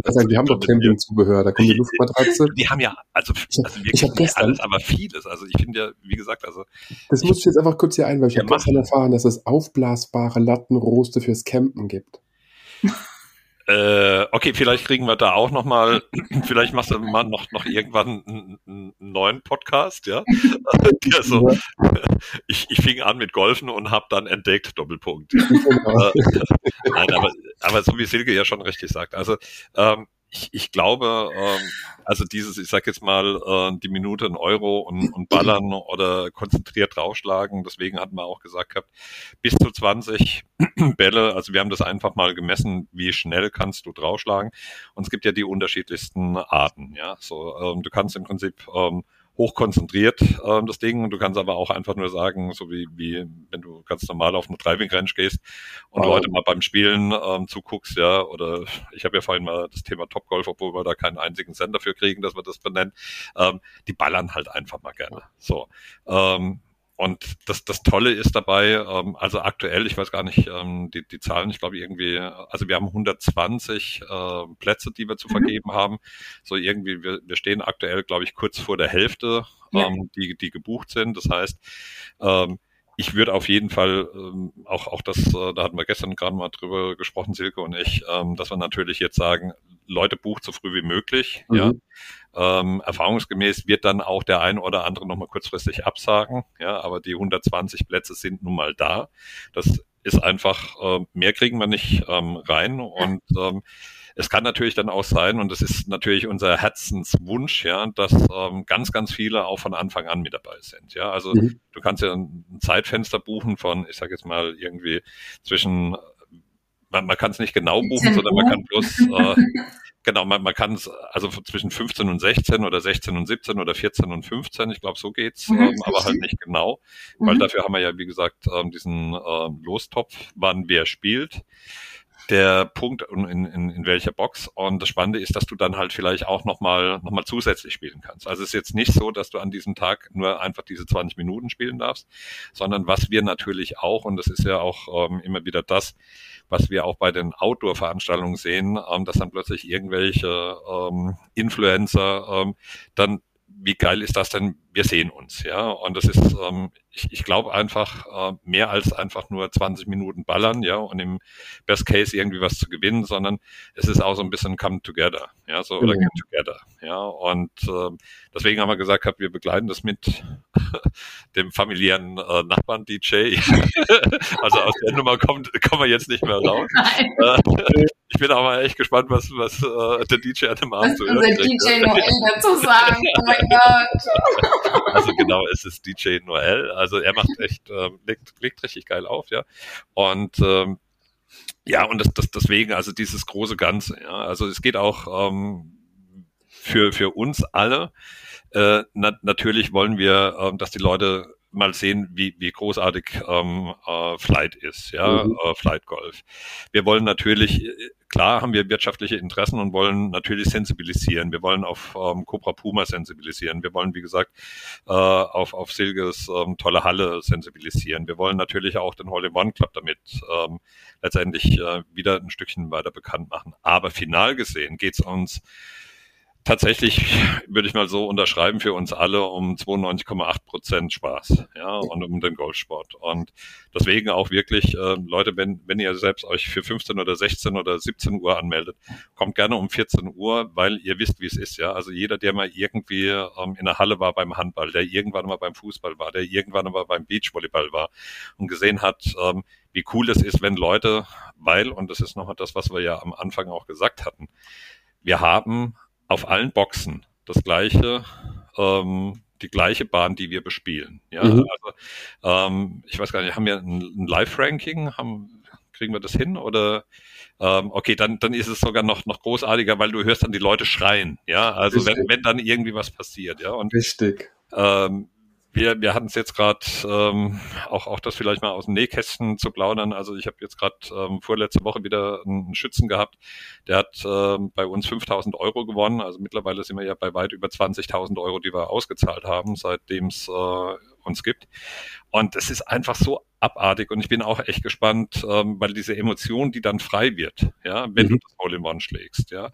Also, die haben doch Campingzubehör, da kommt die Luftmatratze. Die haben ja, also, also wirklich ich gestern, alles, aber vieles. Also ich finde ja, wie gesagt, also. Das muss ich jetzt einfach kurz hier ein, weil ich ja, habe gestern erfahren, dass es aufblasbare Lattenroste fürs Campen gibt. Äh, okay, vielleicht kriegen wir da auch noch mal, vielleicht machst du mal noch, noch irgendwann einen, einen neuen Podcast, ja. ja so, ich, ich fing an mit Golfen und habe dann entdeckt, Doppelpunkt. Äh, nein, aber, aber so wie Silke ja schon richtig sagt, also ähm, ich, ich glaube, ähm, also dieses, ich sag jetzt mal, äh, die Minute ein Euro und, und ballern oder konzentriert draufschlagen. Deswegen hatten wir auch gesagt gehabt, bis zu 20 Bälle. Also wir haben das einfach mal gemessen, wie schnell kannst du draufschlagen. Und es gibt ja die unterschiedlichsten Arten. Ja, so ähm, du kannst im Prinzip ähm, hochkonzentriert, ähm, das Ding. Du kannst aber auch einfach nur sagen, so wie, wie wenn du ganz normal auf eine Driving Range gehst und wow. Leute mal beim Spielen ähm, zuguckst, ja, oder ich habe ja vorhin mal das Thema Topgolf, obwohl wir da keinen einzigen Cent dafür kriegen, dass wir das benennen, ähm, die ballern halt einfach mal gerne. So. Ähm, und das, das Tolle ist dabei, ähm, also aktuell, ich weiß gar nicht ähm, die, die Zahlen, ich glaube irgendwie, also wir haben 120 äh, Plätze, die wir zu mhm. vergeben haben. So irgendwie, wir, wir stehen aktuell, glaube ich, kurz vor der Hälfte, ja. ähm, die, die gebucht sind. Das heißt, ähm, ich würde auf jeden Fall ähm, auch, auch das, äh, da hatten wir gestern gerade mal drüber gesprochen, Silke und ich, ähm, dass wir natürlich jetzt sagen, Leute bucht so früh wie möglich. Mhm. Ja. Ähm, erfahrungsgemäß wird dann auch der ein oder andere nochmal kurzfristig absagen. Ja, aber die 120 Plätze sind nun mal da. Das ist einfach, äh, mehr kriegen wir nicht ähm, rein und ähm, es kann natürlich dann auch sein, und das ist natürlich unser Herzenswunsch, ja, dass ähm, ganz, ganz viele auch von Anfang an mit dabei sind. Ja, also mhm. du kannst ja ein Zeitfenster buchen von, ich sage jetzt mal irgendwie zwischen, man, man kann es nicht genau buchen, sondern man kann bloß äh, Genau, man, man kann es also zwischen 15 und 16 oder 16 und 17 oder 14 und 15, ich glaube, so geht's, mhm. ähm, aber halt nicht genau, weil mhm. dafür haben wir ja, wie gesagt, ähm, diesen ähm, Lostopf, wann wer spielt der Punkt in, in, in welcher Box. Und das Spannende ist, dass du dann halt vielleicht auch nochmal noch mal zusätzlich spielen kannst. Also es ist jetzt nicht so, dass du an diesem Tag nur einfach diese 20 Minuten spielen darfst, sondern was wir natürlich auch, und das ist ja auch ähm, immer wieder das, was wir auch bei den Outdoor-Veranstaltungen sehen, ähm, dass dann plötzlich irgendwelche ähm, Influencer ähm, dann wie geil ist das denn? Wir sehen uns, ja. Und das ist, ähm, ich, ich glaube einfach äh, mehr als einfach nur 20 Minuten ballern, ja, und im Best Case irgendwie was zu gewinnen, sondern es ist auch so ein bisschen come together, ja, so oder get together, ja. Und äh, deswegen haben wir gesagt, hab, wir begleiten das mit dem familiären äh, Nachbarn DJ. also aus der Nummer kommt, kommen wir jetzt nicht mehr raus. Äh, ich bin aber echt gespannt, was, was äh, der DJ an dem Abend so Was der DJ Noel dazu sagen. Oh mein Gott. Also genau, es ist DJ Noel. Also er macht echt, ähm, legt, legt richtig geil auf, ja. Und ähm, ja, und das, das deswegen, also dieses große Ganze, ja. Also es geht auch ähm, für, für uns alle. Äh, na, natürlich wollen wir, ähm, dass die Leute mal sehen, wie, wie großartig ähm, äh, Flight ist, ja, mhm. äh, Flight Golf. Wir wollen natürlich, klar haben wir wirtschaftliche Interessen und wollen natürlich sensibilisieren. Wir wollen auf ähm, Cobra Puma sensibilisieren. Wir wollen, wie gesagt, äh, auf, auf Silges ähm, tolle Halle sensibilisieren. Wir wollen natürlich auch den Hall in One Club damit ähm, letztendlich äh, wieder ein Stückchen weiter bekannt machen. Aber final gesehen geht es uns tatsächlich würde ich mal so unterschreiben für uns alle um 92,8 Prozent Spaß, ja, und um den Golfsport. Und deswegen auch wirklich, äh, Leute, wenn, wenn ihr selbst euch für 15 oder 16 oder 17 Uhr anmeldet, kommt gerne um 14 Uhr, weil ihr wisst, wie es ist, ja. Also jeder, der mal irgendwie ähm, in der Halle war beim Handball, der irgendwann mal beim Fußball war, der irgendwann mal beim Beachvolleyball war und gesehen hat, ähm, wie cool es ist, wenn Leute, weil, und das ist nochmal das, was wir ja am Anfang auch gesagt hatten, wir haben auf allen Boxen das gleiche, ähm, die gleiche Bahn, die wir bespielen. Ja, mhm. also ähm, ich weiß gar nicht, haben wir ein, ein Live-Ranking? Haben, kriegen wir das hin? Oder ähm, okay, dann, dann ist es sogar noch, noch großartiger, weil du hörst dann die Leute schreien. Ja, also wenn, wenn dann irgendwie was passiert. Ja, und Richtig. Ähm, wir, wir hatten es jetzt gerade, ähm, auch, auch das vielleicht mal aus dem Nähkästen zu plaudern. Also ich habe jetzt gerade ähm, vorletzte Woche wieder einen Schützen gehabt, der hat ähm, bei uns 5000 Euro gewonnen. Also mittlerweile sind wir ja bei weit über 20.000 Euro, die wir ausgezahlt haben, seitdem es äh, uns gibt. Und es ist einfach so abartig und ich bin auch echt gespannt, ähm, weil diese Emotion, die dann frei wird, ja, wenn mhm. du das Hole in One schlägst, ja.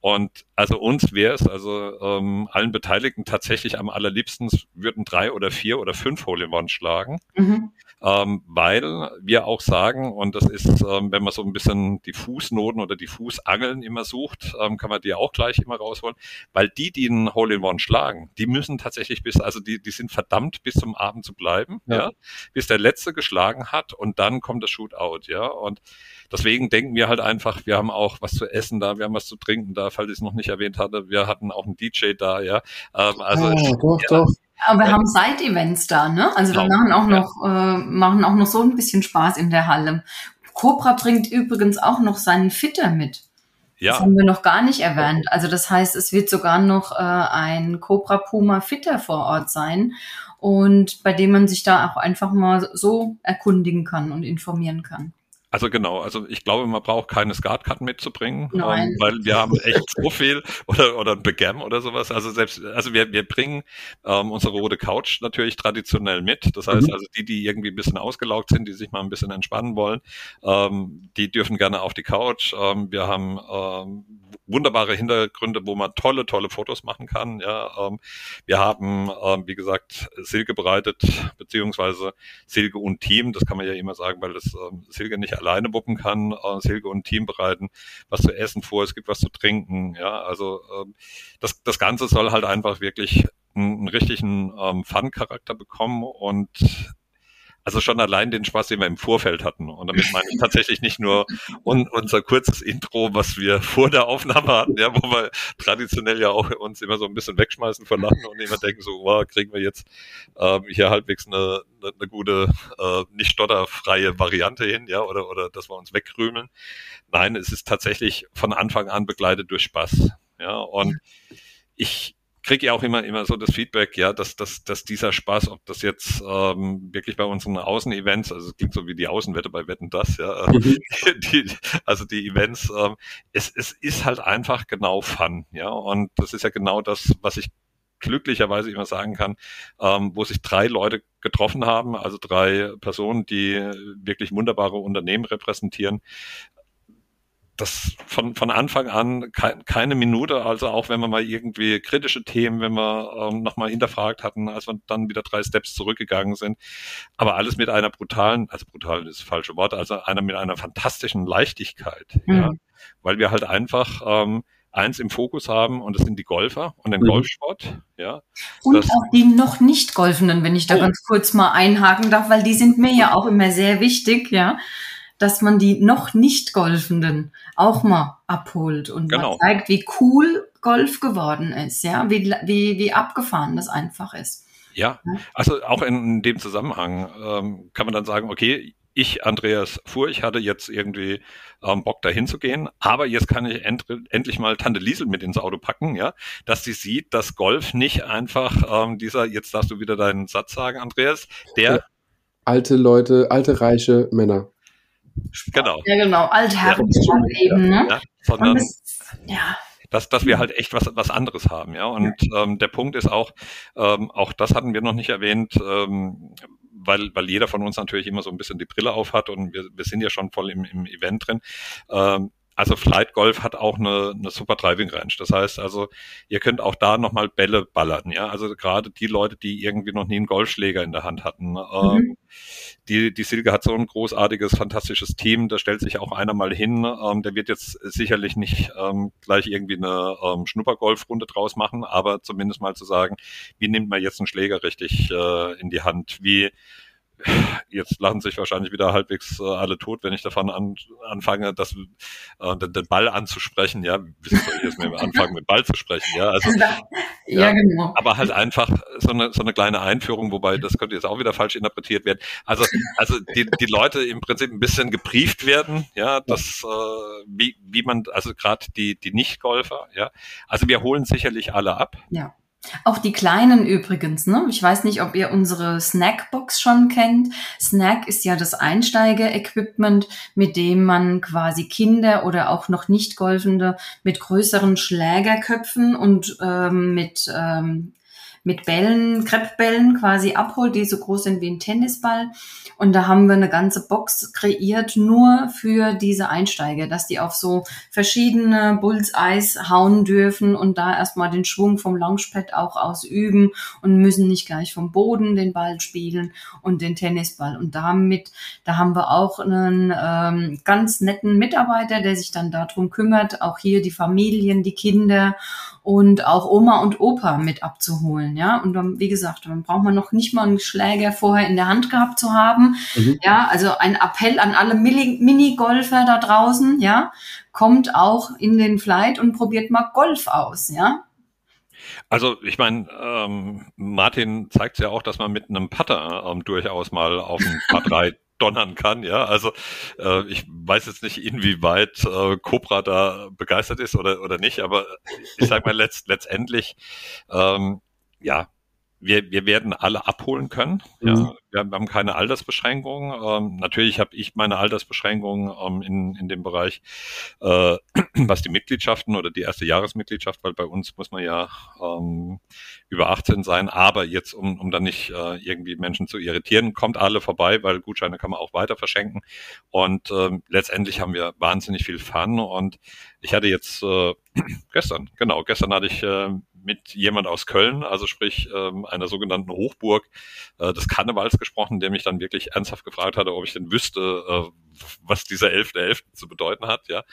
Und also uns wäre es, also ähm, allen Beteiligten tatsächlich am allerliebsten würden drei oder vier oder fünf Hole in One schlagen, mhm. ähm, weil wir auch sagen, und das ist, ähm, wenn man so ein bisschen die Fußnoten oder die Fußangeln immer sucht, ähm, kann man die auch gleich immer rausholen, weil die, die einen Hole in One schlagen, die müssen tatsächlich bis, also die, die sind verdammt bis zum Abend zu bleiben, ja, ja bis der letzte geschlagen hat und dann kommt das Shootout, ja. Und deswegen denken wir halt einfach, wir haben auch was zu essen da, wir haben was zu trinken da, falls ich es noch nicht erwähnt hatte, wir hatten auch einen DJ da, ja. Ähm, also oh, doch, ja, doch. Aber wir ja. haben Side-Events da, ne? Also wir genau. machen auch noch, ja. äh, machen auch noch so ein bisschen Spaß in der Halle. Cobra bringt übrigens auch noch seinen Fitter mit. Ja. Das haben wir noch gar nicht erwähnt. Also das heißt, es wird sogar noch äh, ein Cobra Puma Fitter vor Ort sein und bei dem man sich da auch einfach mal so erkundigen kann und informieren kann. Also genau, also ich glaube, man braucht keine Skatkarten mitzubringen, ähm, weil wir haben echt so viel oder oder ein Begam oder sowas. Also selbst, also wir, wir bringen ähm, unsere rote Couch natürlich traditionell mit. Das heißt mhm. also die, die irgendwie ein bisschen ausgelaugt sind, die sich mal ein bisschen entspannen wollen, ähm, die dürfen gerne auf die Couch. Ähm, wir haben ähm, wunderbare Hintergründe, wo man tolle, tolle Fotos machen kann. Ja, ähm, wir haben, ähm, wie gesagt, Silke bereitet, beziehungsweise Silke und Team. Das kann man ja immer sagen, weil das ähm, Silke nicht alleine wuppen kann. Äh, Silke und Team bereiten was zu essen vor, es gibt was zu trinken. Ja, also ähm, das, das Ganze soll halt einfach wirklich einen, einen richtigen ähm, Fun-Charakter bekommen und also schon allein den Spaß, den wir im Vorfeld hatten. Und damit meine ich tatsächlich nicht nur un unser kurzes Intro, was wir vor der Aufnahme hatten, ja, wo wir traditionell ja auch uns immer so ein bisschen wegschmeißen vor Lachen und immer denken so, wow, kriegen wir jetzt ähm, hier halbwegs eine, eine, gute, äh, nicht stotterfreie Variante hin, ja, oder, oder dass wir uns wegrümeln. Nein, es ist tatsächlich von Anfang an begleitet durch Spaß. Ja, und ich, kriege ja auch immer immer so das Feedback, ja, dass, dass, dass dieser Spaß, ob das jetzt ähm, wirklich bei unseren Außenevents, also es klingt so wie die Außenwette bei Wetten das, ja, äh, mhm. die, also die Events, ähm, es, es ist halt einfach genau Fun, ja, und das ist ja genau das, was ich glücklicherweise immer sagen kann, ähm, wo sich drei Leute getroffen haben, also drei Personen, die wirklich wunderbare Unternehmen repräsentieren, das von, von Anfang an ke keine Minute, also auch wenn wir mal irgendwie kritische Themen, wenn wir ähm, nochmal hinterfragt hatten, als wir dann wieder drei Steps zurückgegangen sind. Aber alles mit einer brutalen, also brutal ist das falsche Wort, also einer mit einer fantastischen Leichtigkeit, mhm. ja, weil wir halt einfach ähm, eins im Fokus haben und das sind die Golfer und den mhm. Golfsport, ja. Und das, auch die noch nicht Golfenden, wenn ich da oh. ganz kurz mal einhaken darf, weil die sind mir ja auch immer sehr wichtig, ja dass man die noch nicht Golfenden auch mal abholt und genau. mal zeigt, wie cool Golf geworden ist, ja, wie, wie, wie abgefahren das einfach ist. Ja, also auch in dem Zusammenhang ähm, kann man dann sagen, okay, ich, Andreas Furch, hatte jetzt irgendwie ähm, Bock dahin zu gehen, aber jetzt kann ich end endlich mal Tante Liesel mit ins Auto packen, ja, dass sie sieht, dass Golf nicht einfach ähm, dieser, jetzt darfst du wieder deinen Satz sagen, Andreas, der alte Leute, alte reiche Männer. Genau. Ja, genau. Altherrensport ja, eben, ne? Ja, sondern, das, ja. Dass, dass wir halt echt was, was anderes haben, ja. Und ähm, der Punkt ist auch, ähm, auch das hatten wir noch nicht erwähnt, ähm, weil, weil jeder von uns natürlich immer so ein bisschen die Brille auf hat und wir, wir sind ja schon voll im, im Event drin. Ähm, also Flight Golf hat auch eine, eine super Driving Range. Das heißt also, ihr könnt auch da nochmal Bälle ballern. Ja, also gerade die Leute, die irgendwie noch nie einen Golfschläger in der Hand hatten. Mhm. Ähm, die, die Silke hat so ein großartiges, fantastisches Team. Da stellt sich auch einer mal hin. Ähm, der wird jetzt sicherlich nicht ähm, gleich irgendwie eine ähm, Schnuppergolfrunde draus machen, aber zumindest mal zu sagen, wie nimmt man jetzt einen Schläger richtig äh, in die Hand? Wie jetzt lachen sich wahrscheinlich wieder halbwegs äh, alle tot, wenn ich davon an, anfange, das, äh, den, den, Ball anzusprechen. Ja, wie soll ich jetzt mit anfangen, mit Ball zu sprechen? Ja, also, ja, ja, genau. Aber halt einfach so eine, so eine kleine Einführung, wobei das könnte jetzt auch wieder falsch interpretiert werden. Also, also die, die Leute im Prinzip ein bisschen gebrieft werden, ja, das, äh, wie, wie man, also gerade die, die Nicht-Golfer, ja. Also wir holen sicherlich alle ab. Ja. Auch die kleinen übrigens, ne? Ich weiß nicht, ob ihr unsere Snackbox schon kennt. Snack ist ja das Einsteiger-Equipment, mit dem man quasi Kinder oder auch noch nicht Golfende mit größeren Schlägerköpfen und ähm, mit ähm, mit Bällen, Kreppbällen quasi abholt, die so groß sind wie ein Tennisball. Und da haben wir eine ganze Box kreiert, nur für diese Einsteiger, dass die auf so verschiedene Bullseyes hauen dürfen und da erstmal den Schwung vom Launchpad auch ausüben und müssen nicht gleich vom Boden den Ball spielen und den Tennisball. Und damit, da haben wir auch einen ähm, ganz netten Mitarbeiter, der sich dann darum kümmert, auch hier die Familien, die Kinder und auch Oma und Opa mit abzuholen, ja. Und dann, wie gesagt, dann braucht man noch nicht mal einen Schläger vorher in der Hand gehabt zu haben. Mhm. Ja, also ein Appell an alle Minigolfer da draußen, ja. Kommt auch in den Flight und probiert mal Golf aus, ja. Also ich meine, ähm, Martin zeigt ja auch, dass man mit einem Putter ähm, durchaus mal auf ein paar drei donnern kann, ja. Also äh, ich weiß jetzt nicht, inwieweit äh, Cobra da begeistert ist oder, oder nicht, aber ich sag mal letzt, letztendlich, ähm, ja, wir, wir werden alle abholen können. Mhm. Ja. Wir haben keine Altersbeschränkungen. Ähm, natürlich habe ich meine Altersbeschränkungen ähm, in, in dem Bereich, äh, was die Mitgliedschaften oder die erste Jahresmitgliedschaft, weil bei uns muss man ja ähm, über 18 sein. Aber jetzt, um, um dann nicht äh, irgendwie Menschen zu irritieren, kommt alle vorbei, weil Gutscheine kann man auch weiter verschenken. Und ähm, letztendlich haben wir wahnsinnig viel Fun. Und ich hatte jetzt äh, gestern, genau, gestern hatte ich äh, mit jemand aus Köln, also sprich ähm, einer sogenannten Hochburg äh, des Karnevals gesprochen, der mich dann wirklich ernsthaft gefragt hatte, ob ich denn wüsste, äh, was dieser 11.11. .11. zu bedeuten hat, ja.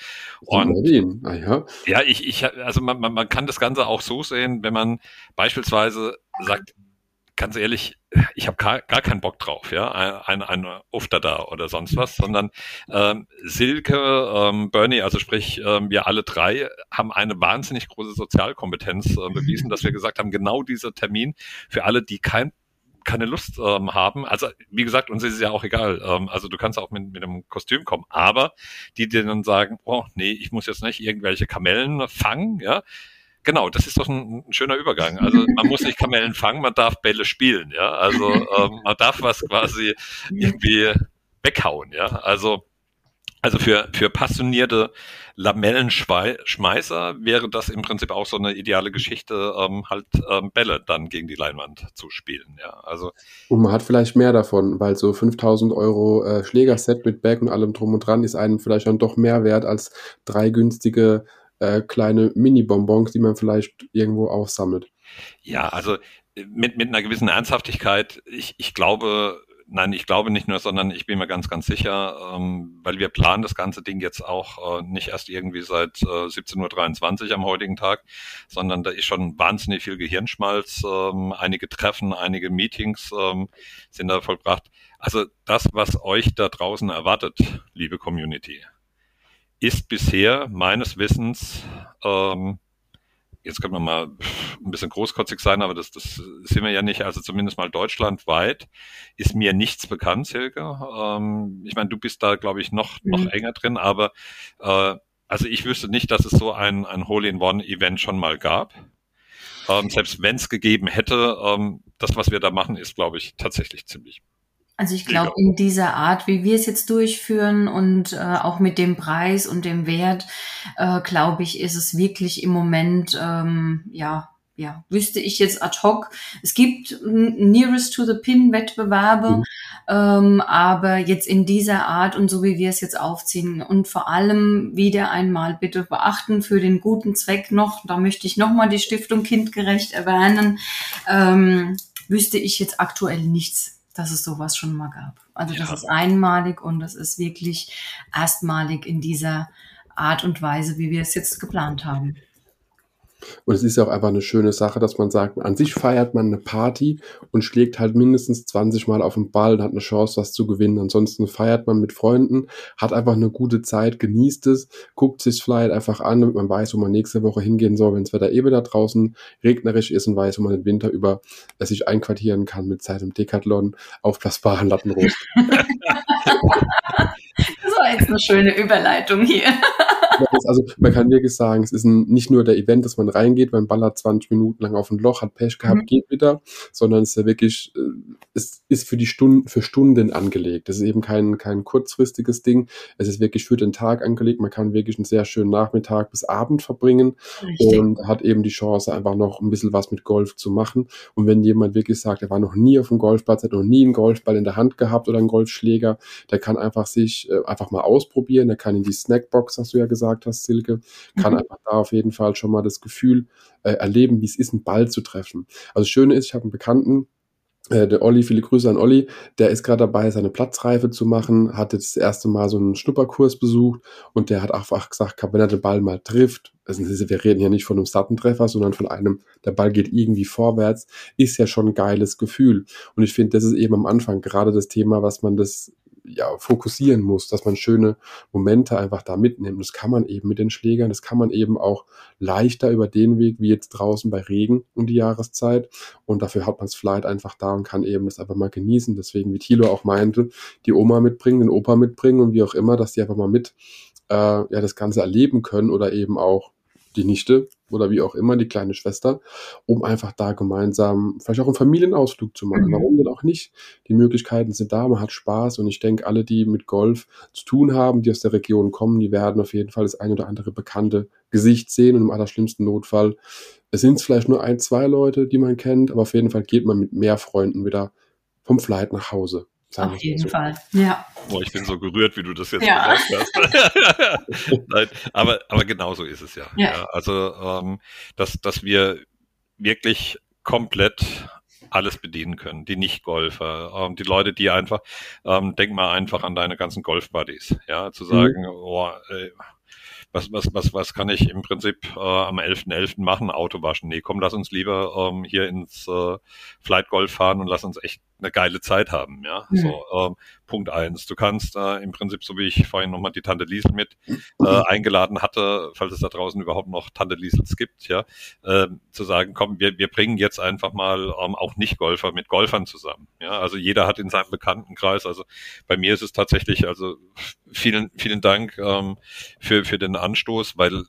Und ah, ja. ja, ich, ich, also man, man, man kann das Ganze auch so sehen, wenn man beispielsweise sagt, ganz ehrlich, ich habe gar, gar keinen Bock drauf, ja, eine, eine Ufter da oder sonst was, sondern ähm, Silke, ähm, Bernie, also sprich, ähm, wir alle drei haben eine wahnsinnig große Sozialkompetenz äh, bewiesen, dass wir gesagt haben, genau dieser Termin für alle, die kein keine Lust ähm, haben. Also wie gesagt, uns ist es ja auch egal. Ähm, also du kannst auch mit, mit einem Kostüm kommen, aber die, die dann sagen, oh nee, ich muss jetzt nicht irgendwelche Kamellen fangen, ja, Genau, das ist doch ein, ein, schöner Übergang. Also man muss nicht Kamellen fangen, man darf Bälle spielen, ja. Also ähm, man darf was quasi irgendwie weghauen, ja. Also also für, für passionierte Lamellenschmeißer wäre das im Prinzip auch so eine ideale Geschichte, ähm, halt ähm, Bälle dann gegen die Leinwand zu spielen. Ja, also und man hat vielleicht mehr davon, weil so 5000 Euro äh, Schlägerset mit Bag und allem drum und dran ist einem vielleicht dann doch mehr wert als drei günstige äh, kleine Mini-Bonbons, die man vielleicht irgendwo aufsammelt. Ja, also äh, mit, mit einer gewissen Ernsthaftigkeit, ich, ich glaube, nein, ich glaube nicht nur, sondern ich bin mir ganz, ganz sicher, ähm, weil wir planen das ganze Ding jetzt auch äh, nicht erst irgendwie seit äh, 17.23 Uhr am heutigen Tag, sondern da ist schon wahnsinnig viel Gehirnschmalz, ähm, einige Treffen, einige Meetings ähm, sind da vollbracht. Also das, was euch da draußen erwartet, liebe Community, ist bisher meines Wissens, ähm, jetzt können wir mal ein bisschen großkotzig sein, aber das, das sind wir ja nicht, also zumindest mal deutschlandweit ist mir nichts bekannt, Silke. Ähm, ich meine, du bist da, glaube ich, noch, mhm. noch enger drin, aber äh, also ich wüsste nicht, dass es so ein, ein Hole-in-One-Event schon mal gab. Ähm, selbst wenn es gegeben hätte, ähm, das, was wir da machen, ist, glaube ich, tatsächlich ziemlich also ich glaube, in dieser Art, wie wir es jetzt durchführen und äh, auch mit dem Preis und dem Wert, äh, glaube ich, ist es wirklich im Moment, ähm, ja, ja, wüsste ich jetzt ad hoc. Es gibt Nearest to the Pin Wettbewerbe, mhm. ähm, aber jetzt in dieser Art und so wie wir es jetzt aufziehen und vor allem wieder einmal bitte beachten für den guten Zweck noch, da möchte ich nochmal die Stiftung Kindgerecht erwähnen, ähm, wüsste ich jetzt aktuell nichts dass es sowas schon mal gab. Also das ist einmalig und das ist wirklich erstmalig in dieser Art und Weise, wie wir es jetzt geplant haben. Und es ist ja auch einfach eine schöne Sache, dass man sagt, an sich feiert man eine Party und schlägt halt mindestens 20 Mal auf den Ball und hat eine Chance, was zu gewinnen. Ansonsten feiert man mit Freunden, hat einfach eine gute Zeit, genießt es, guckt sich vielleicht einfach an, damit man weiß, wo man nächste Woche hingehen soll, wenn das Wetter eben da draußen regnerisch ist und weiß, wo man den Winter über äh, sich einquartieren kann mit seinem Decathlon aufblasbaren Lattenrost. das war jetzt eine schöne Überleitung hier. Also man kann wirklich sagen, es ist ein, nicht nur der Event, dass man reingeht, man ballert 20 Minuten lang auf ein Loch, hat Pech gehabt, mhm. geht wieder, sondern es ist ja wirklich, äh, es ist für die Stunden, für Stunden angelegt. Es ist eben kein, kein kurzfristiges Ding. Es ist wirklich für den Tag angelegt. Man kann wirklich einen sehr schönen Nachmittag bis Abend verbringen Richtig. und hat eben die Chance, einfach noch ein bisschen was mit Golf zu machen. Und wenn jemand wirklich sagt, er war noch nie auf dem Golfplatz, hat noch nie einen Golfball in der Hand gehabt oder einen Golfschläger, der kann einfach sich äh, einfach mal ausprobieren. Der kann in die Snackbox, hast du ja gesagt hast, Silke, kann mhm. einfach da auf jeden Fall schon mal das Gefühl äh, erleben, wie es ist, einen Ball zu treffen. Also das Schöne ist, ich habe einen Bekannten, äh, der Olli, viele Grüße an Olli, der ist gerade dabei, seine Platzreife zu machen, hat jetzt das erste Mal so einen Schnupperkurs besucht und der hat einfach gesagt, wenn er den Ball mal trifft, also wir reden ja nicht von einem Sattentreffer, sondern von einem, der Ball geht irgendwie vorwärts, ist ja schon ein geiles Gefühl. Und ich finde, das ist eben am Anfang gerade das Thema, was man das ja, fokussieren muss, dass man schöne Momente einfach da mitnimmt. Das kann man eben mit den Schlägern, das kann man eben auch leichter über den Weg, wie jetzt draußen bei Regen um die Jahreszeit. Und dafür hat man es vielleicht einfach da und kann eben das einfach mal genießen. Deswegen, wie Thilo auch meinte, die Oma mitbringen, den Opa mitbringen und wie auch immer, dass die einfach mal mit äh, ja, das Ganze erleben können oder eben auch die Nichte oder wie auch immer, die kleine Schwester, um einfach da gemeinsam vielleicht auch einen Familienausflug zu machen. Mhm. Warum denn auch nicht? Die Möglichkeiten sind da, man hat Spaß und ich denke, alle, die mit Golf zu tun haben, die aus der Region kommen, die werden auf jeden Fall das ein oder andere bekannte Gesicht sehen und im allerschlimmsten Notfall es sind vielleicht nur ein, zwei Leute, die man kennt, aber auf jeden Fall geht man mit mehr Freunden wieder vom Flight nach Hause. Auf jeden so. Fall, ja. Boah, ich bin so gerührt, wie du das jetzt ja. gesagt hast. Nein, aber, aber genau so ist es ja. ja. ja also, ähm, dass, dass wir wirklich komplett alles bedienen können, die Nicht-Golfer, ähm, die Leute, die einfach, ähm, denk mal einfach an deine ganzen Golf-Buddies, ja, zu sagen, mhm. oh, ey, was, was, was, was kann ich im Prinzip äh, am 11.11. .11. machen? Auto waschen. Nee, komm, lass uns lieber ähm, hier ins äh, Flight Golf fahren und lass uns echt eine geile Zeit haben. Ja, mhm. so ähm, Punkt eins. Du kannst äh, im Prinzip, so wie ich vorhin nochmal die Tante Liesel mit äh, eingeladen hatte, falls es da draußen überhaupt noch Tante Liesels gibt, ja, äh, zu sagen, komm, wir, wir bringen jetzt einfach mal ähm, auch Nicht-Golfer mit Golfern zusammen. Ja, also jeder hat in seinem Bekanntenkreis, also bei mir ist es tatsächlich, also vielen, vielen Dank ähm, für, für den Anstoß, weil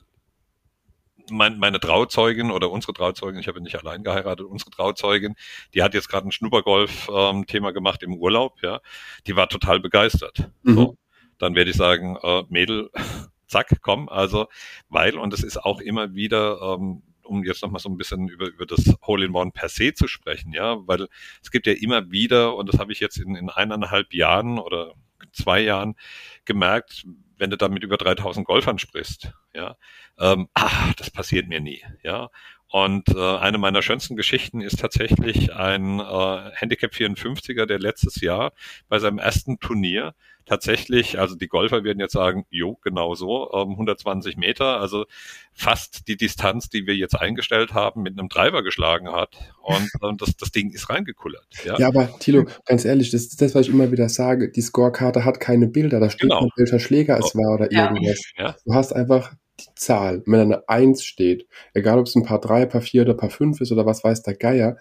mein, meine Trauzeugin oder unsere Trauzeugin, ich habe nicht allein geheiratet, unsere Trauzeugin, die hat jetzt gerade ein Schnuppergolf-Thema ähm, gemacht im Urlaub, ja, die war total begeistert. Mhm. So, dann werde ich sagen, äh, Mädel, zack, komm, also, weil, und es ist auch immer wieder, ähm, um jetzt nochmal so ein bisschen über, über das Hole-in-One per se zu sprechen, ja, weil es gibt ja immer wieder, und das habe ich jetzt in, in eineinhalb Jahren oder zwei Jahren gemerkt, wenn du da mit über 3000 Golfern sprichst, ja, ähm, ach, das passiert mir nie, ja. Und äh, eine meiner schönsten Geschichten ist tatsächlich ein äh, Handicap 54er, der letztes Jahr bei seinem ersten Turnier tatsächlich, also die Golfer werden jetzt sagen, jo, genau so, ähm, 120 Meter, also fast die Distanz, die wir jetzt eingestellt haben, mit einem Driver geschlagen hat. Und, und das, das Ding ist reingekullert. Ja. ja, aber Tilo, ganz ehrlich, das ist das, was ich immer wieder sage. Die Scorekarte hat keine Bilder, da steht genau. welcher Schläger es oh. war oder ja. irgendwas. Ja. Du hast einfach die Zahl. Wenn da eine 1 steht, egal ob es ein paar 3, paar 4 oder paar 5 ist oder was weiß der Geier,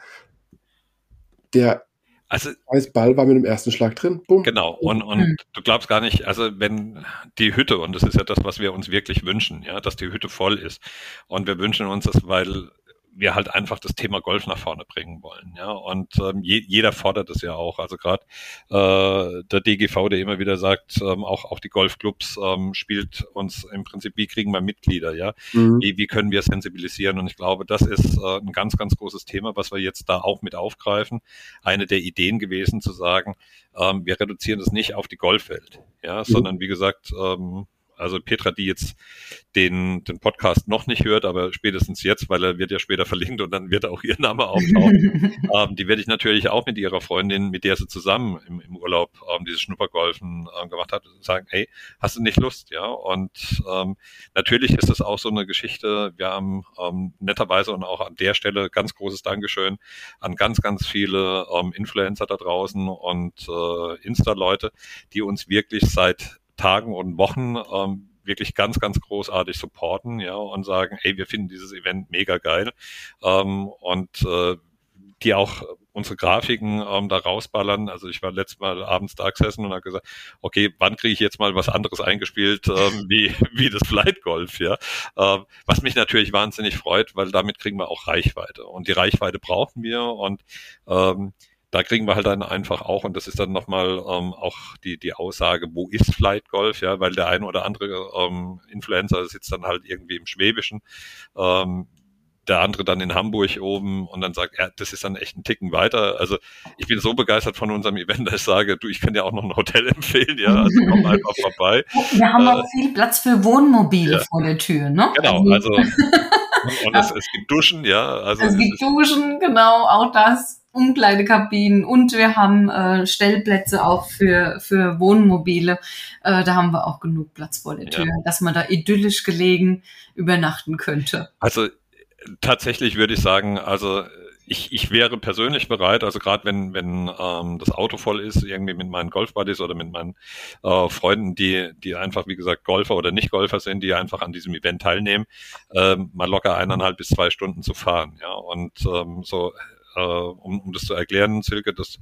der also, als Ball war mit dem ersten Schlag drin. Boom. Genau. Und, und mhm. du glaubst gar nicht, also wenn die Hütte, und das ist ja das, was wir uns wirklich wünschen, ja, dass die Hütte voll ist. Und wir wünschen uns das, weil wir halt einfach das Thema Golf nach vorne bringen wollen. Ja, und ähm, je, jeder fordert es ja auch. Also gerade äh, der DGV, der immer wieder sagt, ähm, auch auch die Golfclubs ähm, spielt uns im Prinzip, wie kriegen wir Mitglieder? Ja, mhm. wie, wie können wir sensibilisieren? Und ich glaube, das ist äh, ein ganz ganz großes Thema, was wir jetzt da auch mit aufgreifen. Eine der Ideen gewesen zu sagen, ähm, wir reduzieren das nicht auf die Golfwelt, ja, mhm. sondern wie gesagt ähm, also Petra, die jetzt den, den Podcast noch nicht hört, aber spätestens jetzt, weil er wird ja später verlinkt und dann wird auch ihr Name auftauchen. ähm, die werde ich natürlich auch mit ihrer Freundin, mit der sie zusammen im, im Urlaub ähm, dieses Schnuppergolfen ähm, gemacht hat, sagen, hey, hast du nicht Lust? Ja, und ähm, natürlich ist das auch so eine Geschichte. Wir haben ähm, netterweise und auch an der Stelle ganz großes Dankeschön an ganz, ganz viele ähm, Influencer da draußen und äh, Insta-Leute, die uns wirklich seit Tagen und Wochen ähm, wirklich ganz, ganz großartig supporten, ja, und sagen, ey, wir finden dieses Event mega geil. Ähm, und äh, die auch unsere Grafiken ähm, da rausballern. Also ich war letztes Mal abends da gesessen und habe gesagt, okay, wann kriege ich jetzt mal was anderes eingespielt ähm, wie, wie das Flight Golf, ja. Ähm, was mich natürlich wahnsinnig freut, weil damit kriegen wir auch Reichweite. Und die Reichweite brauchen wir und ähm, da kriegen wir halt dann einfach auch, und das ist dann nochmal ähm, auch die, die Aussage, wo ist Flight Golf, ja, weil der eine oder andere ähm, Influencer sitzt dann halt irgendwie im Schwäbischen. Ähm, der andere dann in Hamburg oben und dann sagt, ja, das ist dann echt ein Ticken weiter. Also ich bin so begeistert von unserem Event, dass ich sage, du, ich kann dir auch noch ein Hotel empfehlen, ja, also komm einfach vorbei. Wir haben äh, auch viel Platz für Wohnmobile ja. vor der Tür, ne? Genau, also, also und es, es, gibt Duschen, ja. Also es, es gibt Duschen, genau, auch das. Umkleidekabinen und wir haben äh, Stellplätze auch für, für Wohnmobile. Äh, da haben wir auch genug Platz vor der Tür, ja. dass man da idyllisch gelegen übernachten könnte. Also tatsächlich würde ich sagen, also ich, ich wäre persönlich bereit, also gerade wenn, wenn ähm, das Auto voll ist, irgendwie mit meinen Golfbuddies oder mit meinen äh, Freunden, die, die einfach, wie gesagt, Golfer oder Nicht-Golfer sind, die einfach an diesem Event teilnehmen, ähm, mal locker eineinhalb bis zwei Stunden zu fahren. Ja, und ähm, so, äh, um, um das zu erklären, Silke, das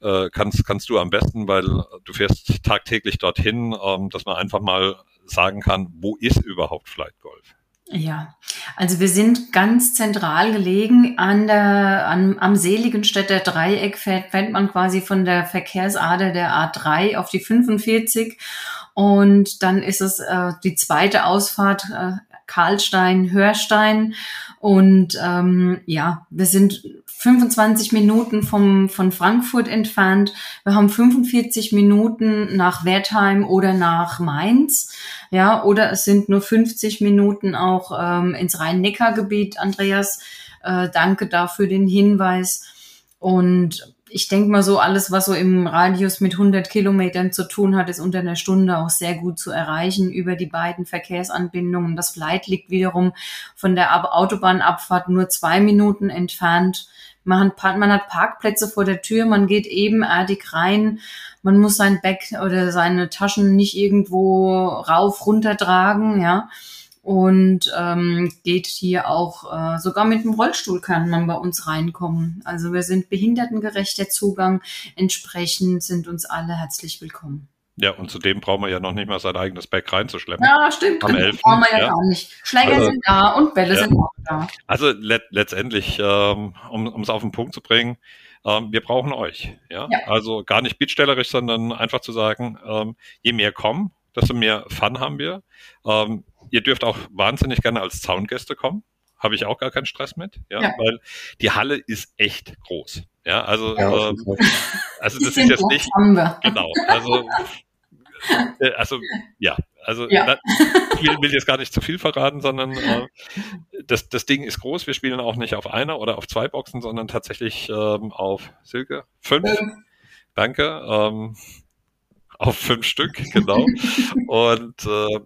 äh, kannst, kannst du am besten, weil du fährst tagtäglich dorthin, ähm, dass man einfach mal sagen kann, wo ist überhaupt Flight Golf? Ja, also wir sind ganz zentral gelegen an der, an, am Seligenstädter Dreieck fährt, fährt man quasi von der Verkehrsader der A3 auf die 45 und dann ist es äh, die zweite Ausfahrt äh, Karlstein, Hörstein und ähm, ja, wir sind 25 Minuten vom, von Frankfurt entfernt. Wir haben 45 Minuten nach Wertheim oder nach Mainz. Ja, oder es sind nur 50 Minuten auch ähm, ins Rhein-Neckar-Gebiet, Andreas. Äh, danke dafür den Hinweis. Und ich denke mal so, alles, was so im Radius mit 100 Kilometern zu tun hat, ist unter einer Stunde auch sehr gut zu erreichen über die beiden Verkehrsanbindungen. Das Flight liegt wiederum von der Autobahnabfahrt nur zwei Minuten entfernt. Man hat, man hat Parkplätze vor der Tür, man geht ebenerdig rein, man muss sein Bag oder seine Taschen nicht irgendwo rauf, runter tragen, ja und ähm, geht hier auch, äh, sogar mit dem Rollstuhl kann man bei uns reinkommen. Also wir sind behindertengerechter Zugang, entsprechend sind uns alle herzlich willkommen. Ja, und zudem brauchen wir ja noch nicht mal sein eigenes Bag reinzuschleppen. Ja, stimmt. Am 11. brauchen wir ja, ja, gar nicht. Schläger also, sind da und Bälle ja. sind auch da. Also let letztendlich, ähm, um es auf den Punkt zu bringen, ähm, wir brauchen euch. Ja? ja? Also gar nicht bittstellerisch, sondern einfach zu sagen, ähm, je mehr kommen, desto mehr Fun haben wir. Ähm, ihr dürft auch wahnsinnig gerne als Zaungäste kommen. Habe ich auch gar keinen Stress mit, ja, ja. weil die Halle ist echt groß. Ja, also, ja, äh, also das ist jetzt nicht, genau, also, äh, also, ja, also ja. ich will, will, jetzt gar nicht zu viel verraten, sondern äh, das, das Ding ist groß. Wir spielen auch nicht auf einer oder auf zwei Boxen, sondern tatsächlich ähm, auf Silke fünf. Ähm. Danke. Ähm, auf fünf Stück, genau. Und äh,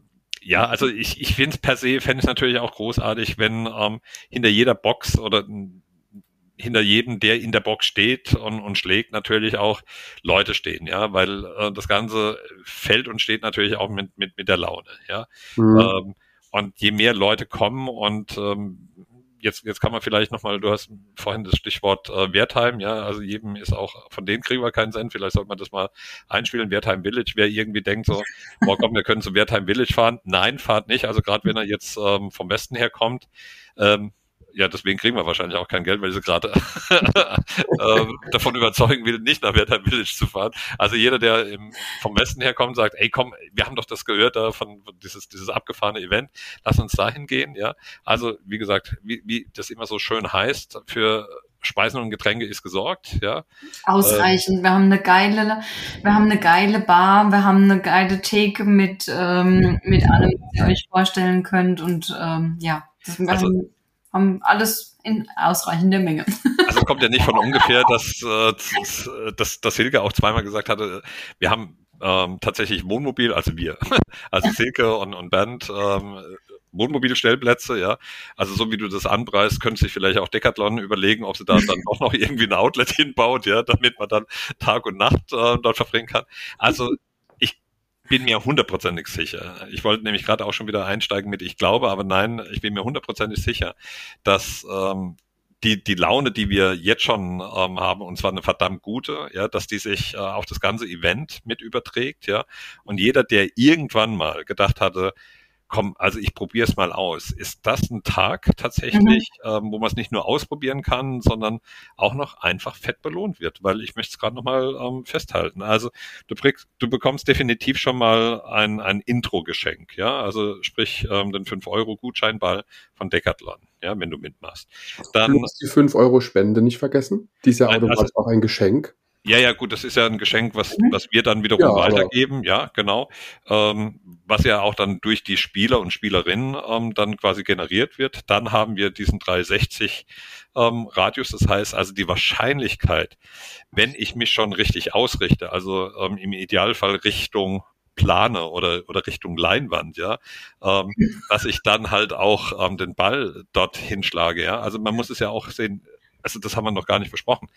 ja, also ich, ich finde es per se, fände es natürlich auch großartig, wenn ähm, hinter jeder Box oder hinter jedem, der in der Box steht und, und schlägt, natürlich auch Leute stehen, ja, weil äh, das Ganze fällt und steht natürlich auch mit, mit, mit der Laune, ja. Mhm. Ähm, und je mehr Leute kommen und ähm, jetzt, jetzt kann man vielleicht nochmal, du hast vorhin das Stichwort äh, Wertheim, ja, also jedem ist auch, von denen kriegen wir keinen Cent, vielleicht sollte man das mal einspielen, Wertheim Village, wer irgendwie denkt so, boah komm, wir können zu Wertheim Village fahren, nein, fahrt nicht, also gerade wenn er jetzt ähm, vom Westen her kommt, ähm, ja, deswegen kriegen wir wahrscheinlich auch kein Geld, weil ich sie gerade äh, davon überzeugen will, nicht nach Wertheim Village zu fahren. Also jeder, der im, vom Westen herkommt, sagt, ey komm, wir haben doch das gehört da von, von dieses, dieses abgefahrene Event, lass uns dahin gehen, ja. Also, wie gesagt, wie, wie das immer so schön heißt, für Speisen und Getränke ist gesorgt, ja. Ausreichend. Ähm, wir haben eine geile, wir haben eine geile Bar, wir haben eine geile Theke mit ähm, mit allem, was ihr euch vorstellen könnt und ähm, ja, das, also, haben haben alles in ausreichender Menge. Also kommt ja nicht von ungefähr, dass, äh, dass, dass Silke auch zweimal gesagt hatte, wir haben ähm, tatsächlich Wohnmobil, also wir, also Silke und, und Bernd, ähm, Wohnmobilstellplätze, ja. Also so wie du das anpreist, könnte sich vielleicht auch Decathlon überlegen, ob sie da dann auch noch irgendwie ein Outlet hinbaut, ja, damit man dann Tag und Nacht äh, dort verbringen kann. Also bin mir hundertprozentig sicher. Ich wollte nämlich gerade auch schon wieder einsteigen mit ich glaube, aber nein, ich bin mir hundertprozentig sicher, dass ähm, die, die Laune, die wir jetzt schon ähm, haben, und zwar eine verdammt gute, ja, dass die sich äh, auf das ganze Event mit überträgt, ja. Und jeder, der irgendwann mal gedacht hatte, komm, also ich probiere es mal aus. Ist das ein Tag tatsächlich, mhm. ähm, wo man es nicht nur ausprobieren kann, sondern auch noch einfach fett belohnt wird? Weil ich möchte es gerade nochmal ähm, festhalten. Also du, kriegst, du bekommst definitiv schon mal ein, ein Intro-Geschenk, ja, also sprich ähm, den 5-Euro-Gutscheinball von Decathlon, ja, wenn du mitmachst. Dann, du musst die 5-Euro-Spende nicht vergessen. Die ist ja automatisch also, auch ein Geschenk. Ja, ja, gut, das ist ja ein Geschenk, was, mhm. was wir dann wiederum ja, weitergeben, ja, genau. Ähm, was ja auch dann durch die Spieler und Spielerinnen ähm, dann quasi generiert wird. Dann haben wir diesen 360 ähm, Radius, das heißt also die Wahrscheinlichkeit, wenn ich mich schon richtig ausrichte, also ähm, im Idealfall Richtung plane oder, oder Richtung Leinwand, ja, ähm, dass ich dann halt auch ähm, den Ball dort hinschlage, ja. Also man muss es ja auch sehen, also das haben wir noch gar nicht besprochen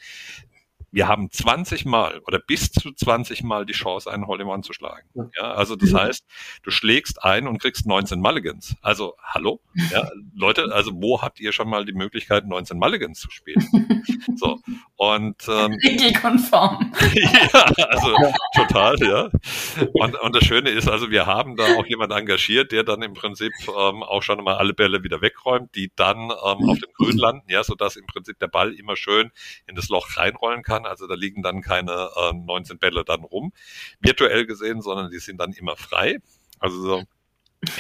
wir haben 20 Mal oder bis zu 20 Mal die Chance, einen Hole One zu schlagen. Ja, also das heißt, du schlägst ein und kriegst 19 Mulligans. Also hallo, ja, Leute, also wo habt ihr schon mal die Möglichkeit, 19 Mulligans zu spielen? So und ähm, regelkonform. ja, also total, ja. Und, und das Schöne ist, also wir haben da auch jemand engagiert, der dann im Prinzip ähm, auch schon mal alle Bälle wieder wegräumt, die dann ähm, auf dem Grün landen, ja, so dass im Prinzip der Ball immer schön in das Loch reinrollen kann kann. Also da liegen dann keine äh, 19 Bälle dann rum, virtuell gesehen, sondern die sind dann immer frei. Also so,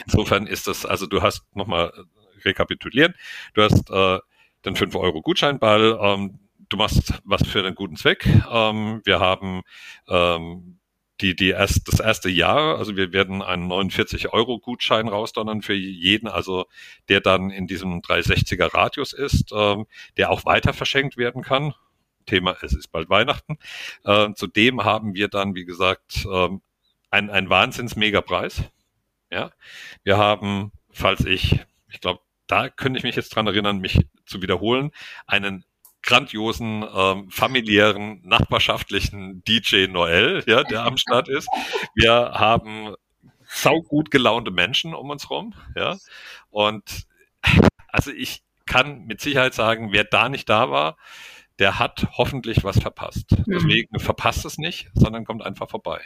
insofern ist das, also du hast nochmal äh, rekapitulieren, du hast äh, den 5 Euro Gutscheinball, ähm, du machst was für den guten Zweck. Ähm, wir haben ähm, die, die erst, das erste Jahr, also wir werden einen 49-Euro-Gutschein rausdonnern für jeden, also der dann in diesem 360er Radius ist, ähm, der auch weiter verschenkt werden kann. Thema, es ist bald Weihnachten. Äh, zudem haben wir dann, wie gesagt, ähm, ein, ein Wahnsinns-Megapreis. Ja, wir haben, falls ich, ich glaube, da könnte ich mich jetzt dran erinnern, mich zu wiederholen, einen grandiosen, ähm, familiären, nachbarschaftlichen DJ Noel, ja, der am Start ist. Wir haben saugut gelaunte Menschen um uns rum, ja. Und also ich kann mit Sicherheit sagen, wer da nicht da war, der hat hoffentlich was verpasst. Mhm. Deswegen verpasst es nicht, sondern kommt einfach vorbei.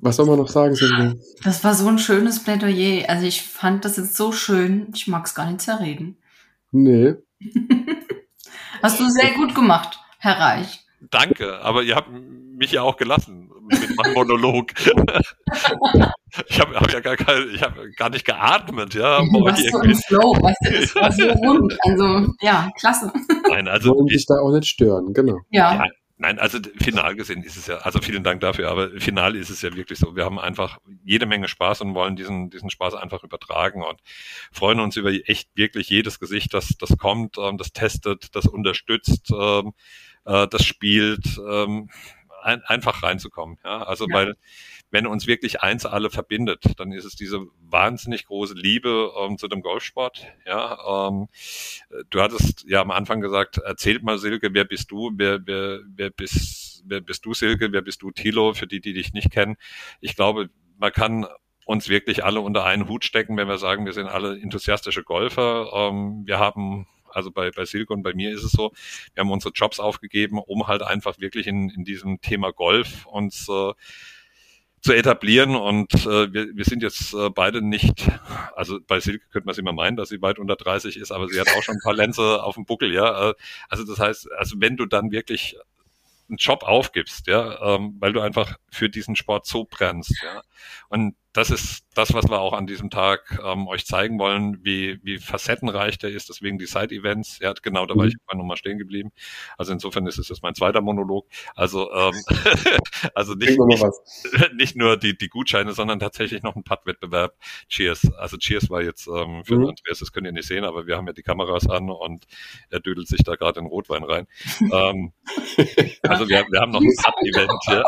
Was soll man noch sagen, Silvia? Das war so ein schönes Plädoyer. Also ich fand das jetzt so schön. Ich mag es gar nicht zerreden. Nee. Hast du sehr gut gemacht, Herr Reich. Danke, aber ihr habt mich ja auch gelassen mit meinem Monolog. ich habe hab ja gar kein, ich habe gar nicht geatmet, ja. Du warst so im Flow, weißt du, das war so rund. Also ja, klasse. Nein, also wollen dich da auch nicht stören, genau. Ja. ja. Nein, also final gesehen ist es ja, also vielen Dank dafür, aber final ist es ja wirklich so. Wir haben einfach jede Menge Spaß und wollen diesen, diesen Spaß einfach übertragen und freuen uns über echt wirklich jedes Gesicht, das, das kommt, ähm, das testet, das unterstützt, ähm, äh, das spielt. Ein, einfach reinzukommen. Ja? Also ja. weil wenn uns wirklich eins alle verbindet, dann ist es diese wahnsinnig große Liebe ähm, zu dem Golfsport. Ja, ähm, du hattest ja am Anfang gesagt, erzählt mal Silke, wer bist du? Wer, wer, wer bist, wer bist du Silke? Wer bist du Tilo? Für die, die dich nicht kennen. Ich glaube, man kann uns wirklich alle unter einen Hut stecken, wenn wir sagen, wir sind alle enthusiastische Golfer. Ähm, wir haben also bei, bei Silke und bei mir ist es so, wir haben unsere Jobs aufgegeben, um halt einfach wirklich in, in diesem Thema Golf uns äh, zu etablieren und äh, wir, wir sind jetzt äh, beide nicht, also bei Silke könnte man es immer meinen, dass sie weit unter 30 ist, aber sie hat auch schon ein paar Lenze auf dem Buckel, ja. Äh, also das heißt, also wenn du dann wirklich einen Job aufgibst, ja, ähm, weil du einfach für diesen Sport so brennst, ja. Und das ist das, was wir auch an diesem Tag ähm, euch zeigen wollen, wie, wie facettenreich der ist, deswegen die Side-Events. Ja, genau, da war mhm. ich nochmal stehen geblieben. Also insofern ist es jetzt mein zweiter Monolog. Also, ähm, also nicht, nicht, nicht, nur die, die Gutscheine, sondern tatsächlich noch ein Putt-Wettbewerb. Cheers. Also Cheers war jetzt ähm, für mhm. Andreas, das könnt ihr nicht sehen, aber wir haben ja die Kameras an und er düdelt sich da gerade in Rotwein rein. ähm, also wir, wir haben noch ein Putt-Event, ja.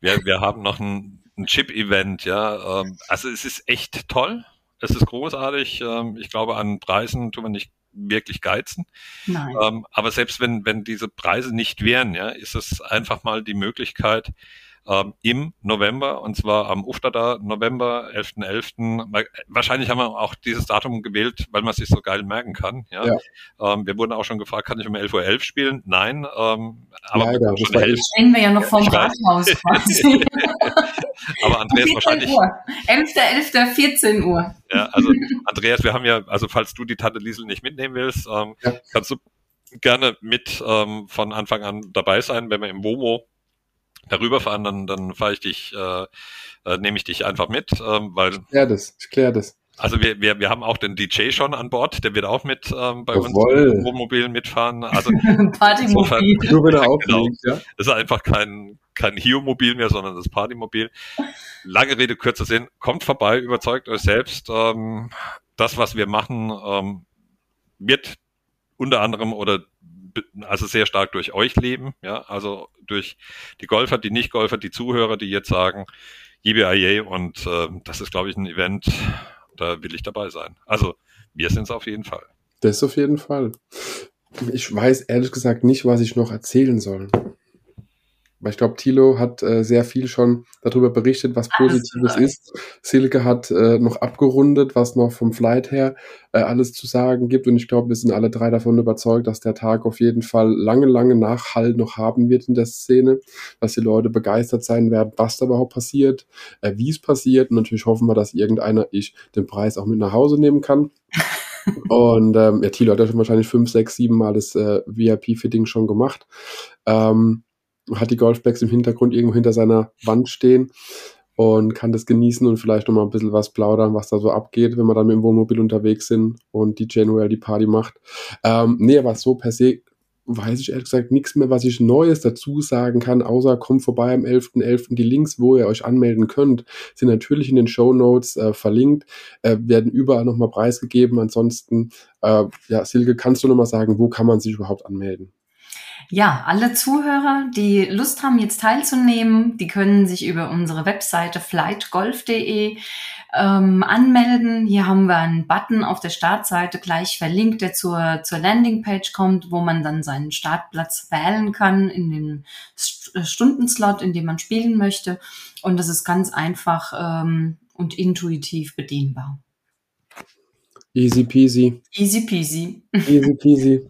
Wir, wir haben noch ein ein Chip-Event, ja. Ähm, also es ist echt toll. Es ist großartig. Ähm, ich glaube, an Preisen tun wir nicht wirklich geizen. Nein. Ähm, aber selbst wenn, wenn diese Preise nicht wären, ja, ist es einfach mal die Möglichkeit, ähm, im November und zwar am Uftada November 11.11. .11. Wahrscheinlich haben wir auch dieses Datum gewählt, weil man sich so geil merken kann. Ja. ja. Ähm, wir wurden auch schon gefragt, kann ich um 11.11 Uhr .11 spielen? Nein, ähm, aber Leider, schon helfen. Stehen wir ja noch vom Rathaus quasi. aber Andreas wahrscheinlich. 11.11. 14 Uhr. Ja, also Andreas, wir haben ja, also falls du die Tante Liesel nicht mitnehmen willst, ähm, ja. kannst du gerne mit ähm, von Anfang an dabei sein, wenn wir im WOMO darüber fahren, dann, dann fahre ich dich, äh, äh, nehme ich dich einfach mit, ähm, weil. Ich klär das, ich klär das. Also wir, wir, wir haben auch den DJ schon an Bord, der wird auch mit ähm, bei Jawohl. uns im Wohnmobil mitfahren. Also Partymobil. Nur wenn er genau, ja. Das ist einfach kein, kein Hio-Mobil mehr, sondern das Partymobil. Lange Rede, kurzer Sinn, kommt vorbei, überzeugt euch selbst. Ähm, das, was wir machen, ähm, wird unter anderem oder also sehr stark durch euch leben, ja, also durch die Golfer, die Nicht-Golfer, die Zuhörer, die jetzt sagen, JBIA und äh, das ist, glaube ich, ein Event, da will ich dabei sein. Also wir sind es auf jeden Fall. Das auf jeden Fall. Ich weiß ehrlich gesagt nicht, was ich noch erzählen soll. Weil ich glaube, Thilo hat äh, sehr viel schon darüber berichtet, was Positives ist. Silke hat äh, noch abgerundet, was noch vom Flight her äh, alles zu sagen gibt. Und ich glaube, wir sind alle drei davon überzeugt, dass der Tag auf jeden Fall lange, lange Nachhall noch haben wird in der Szene, dass die Leute begeistert sein werden, was da überhaupt passiert, äh, wie es passiert. Und natürlich hoffen wir, dass irgendeiner ich den Preis auch mit nach Hause nehmen kann. Und ähm, ja, Thilo hat ja schon wahrscheinlich fünf, sechs, sieben Mal das äh, VIP-Fitting schon gemacht. Ähm, hat die Golfbags im Hintergrund irgendwo hinter seiner Wand stehen und kann das genießen und vielleicht noch mal ein bisschen was plaudern, was da so abgeht, wenn wir dann mit dem Wohnmobil unterwegs sind und die January die Party macht. Ähm, nee, aber so per se weiß ich ehrlich gesagt nichts mehr, was ich Neues dazu sagen kann, außer kommt vorbei am 11.11. .11. Die Links, wo ihr euch anmelden könnt, sind natürlich in den Show Notes äh, verlinkt, äh, werden überall nochmal preisgegeben. Ansonsten, äh, ja, Silke, kannst du nochmal sagen, wo kann man sich überhaupt anmelden? Ja, alle Zuhörer, die Lust haben, jetzt teilzunehmen, die können sich über unsere Webseite flightgolf.de ähm, anmelden. Hier haben wir einen Button auf der Startseite gleich verlinkt, der zur, zur Landingpage kommt, wo man dann seinen Startplatz wählen kann in den äh, Stundenslot, in dem man spielen möchte. Und das ist ganz einfach ähm, und intuitiv bedienbar. Easy peasy. Easy peasy. Easy peasy.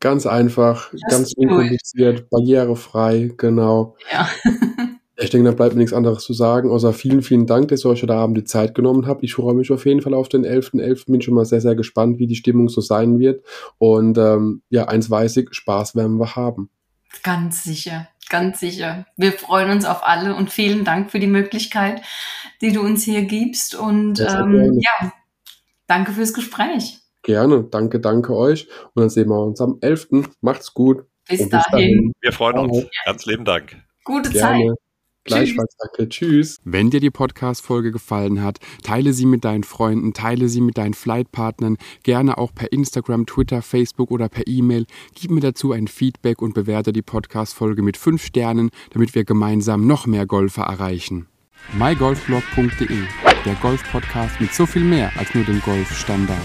Ganz einfach, das ganz unkompliziert, barrierefrei, genau. Ja. ich denke, da bleibt mir nichts anderes zu sagen, außer vielen, vielen Dank, dass ihr euch heute Abend die Zeit genommen habt. Ich freue mich auf jeden Fall auf den 11.11. .11. Bin schon mal sehr, sehr gespannt, wie die Stimmung so sein wird. Und ähm, ja, eins weiß ich, Spaß werden wir haben. Ganz sicher, ganz sicher. Wir freuen uns auf alle und vielen Dank für die Möglichkeit, die du uns hier gibst. Und ähm, ja, danke fürs Gespräch. Gerne. Danke, danke euch. Und dann sehen wir uns am 11. Macht's gut. Bis, bis dahin. dahin. Wir freuen uns. Ganz lieben Dank. Gute Gerne. Zeit. Gleichfalls danke. Tschüss. Wenn dir die Podcast-Folge gefallen hat, teile sie mit deinen Freunden, teile sie mit deinen Flightpartnern, gerne auch per Instagram, Twitter, Facebook oder per E-Mail. Gib mir dazu ein Feedback und bewerte die Podcast-Folge mit fünf Sternen, damit wir gemeinsam noch mehr Golfer erreichen. mygolfblog.de, der Golf-Podcast mit so viel mehr als nur dem Golfstandard.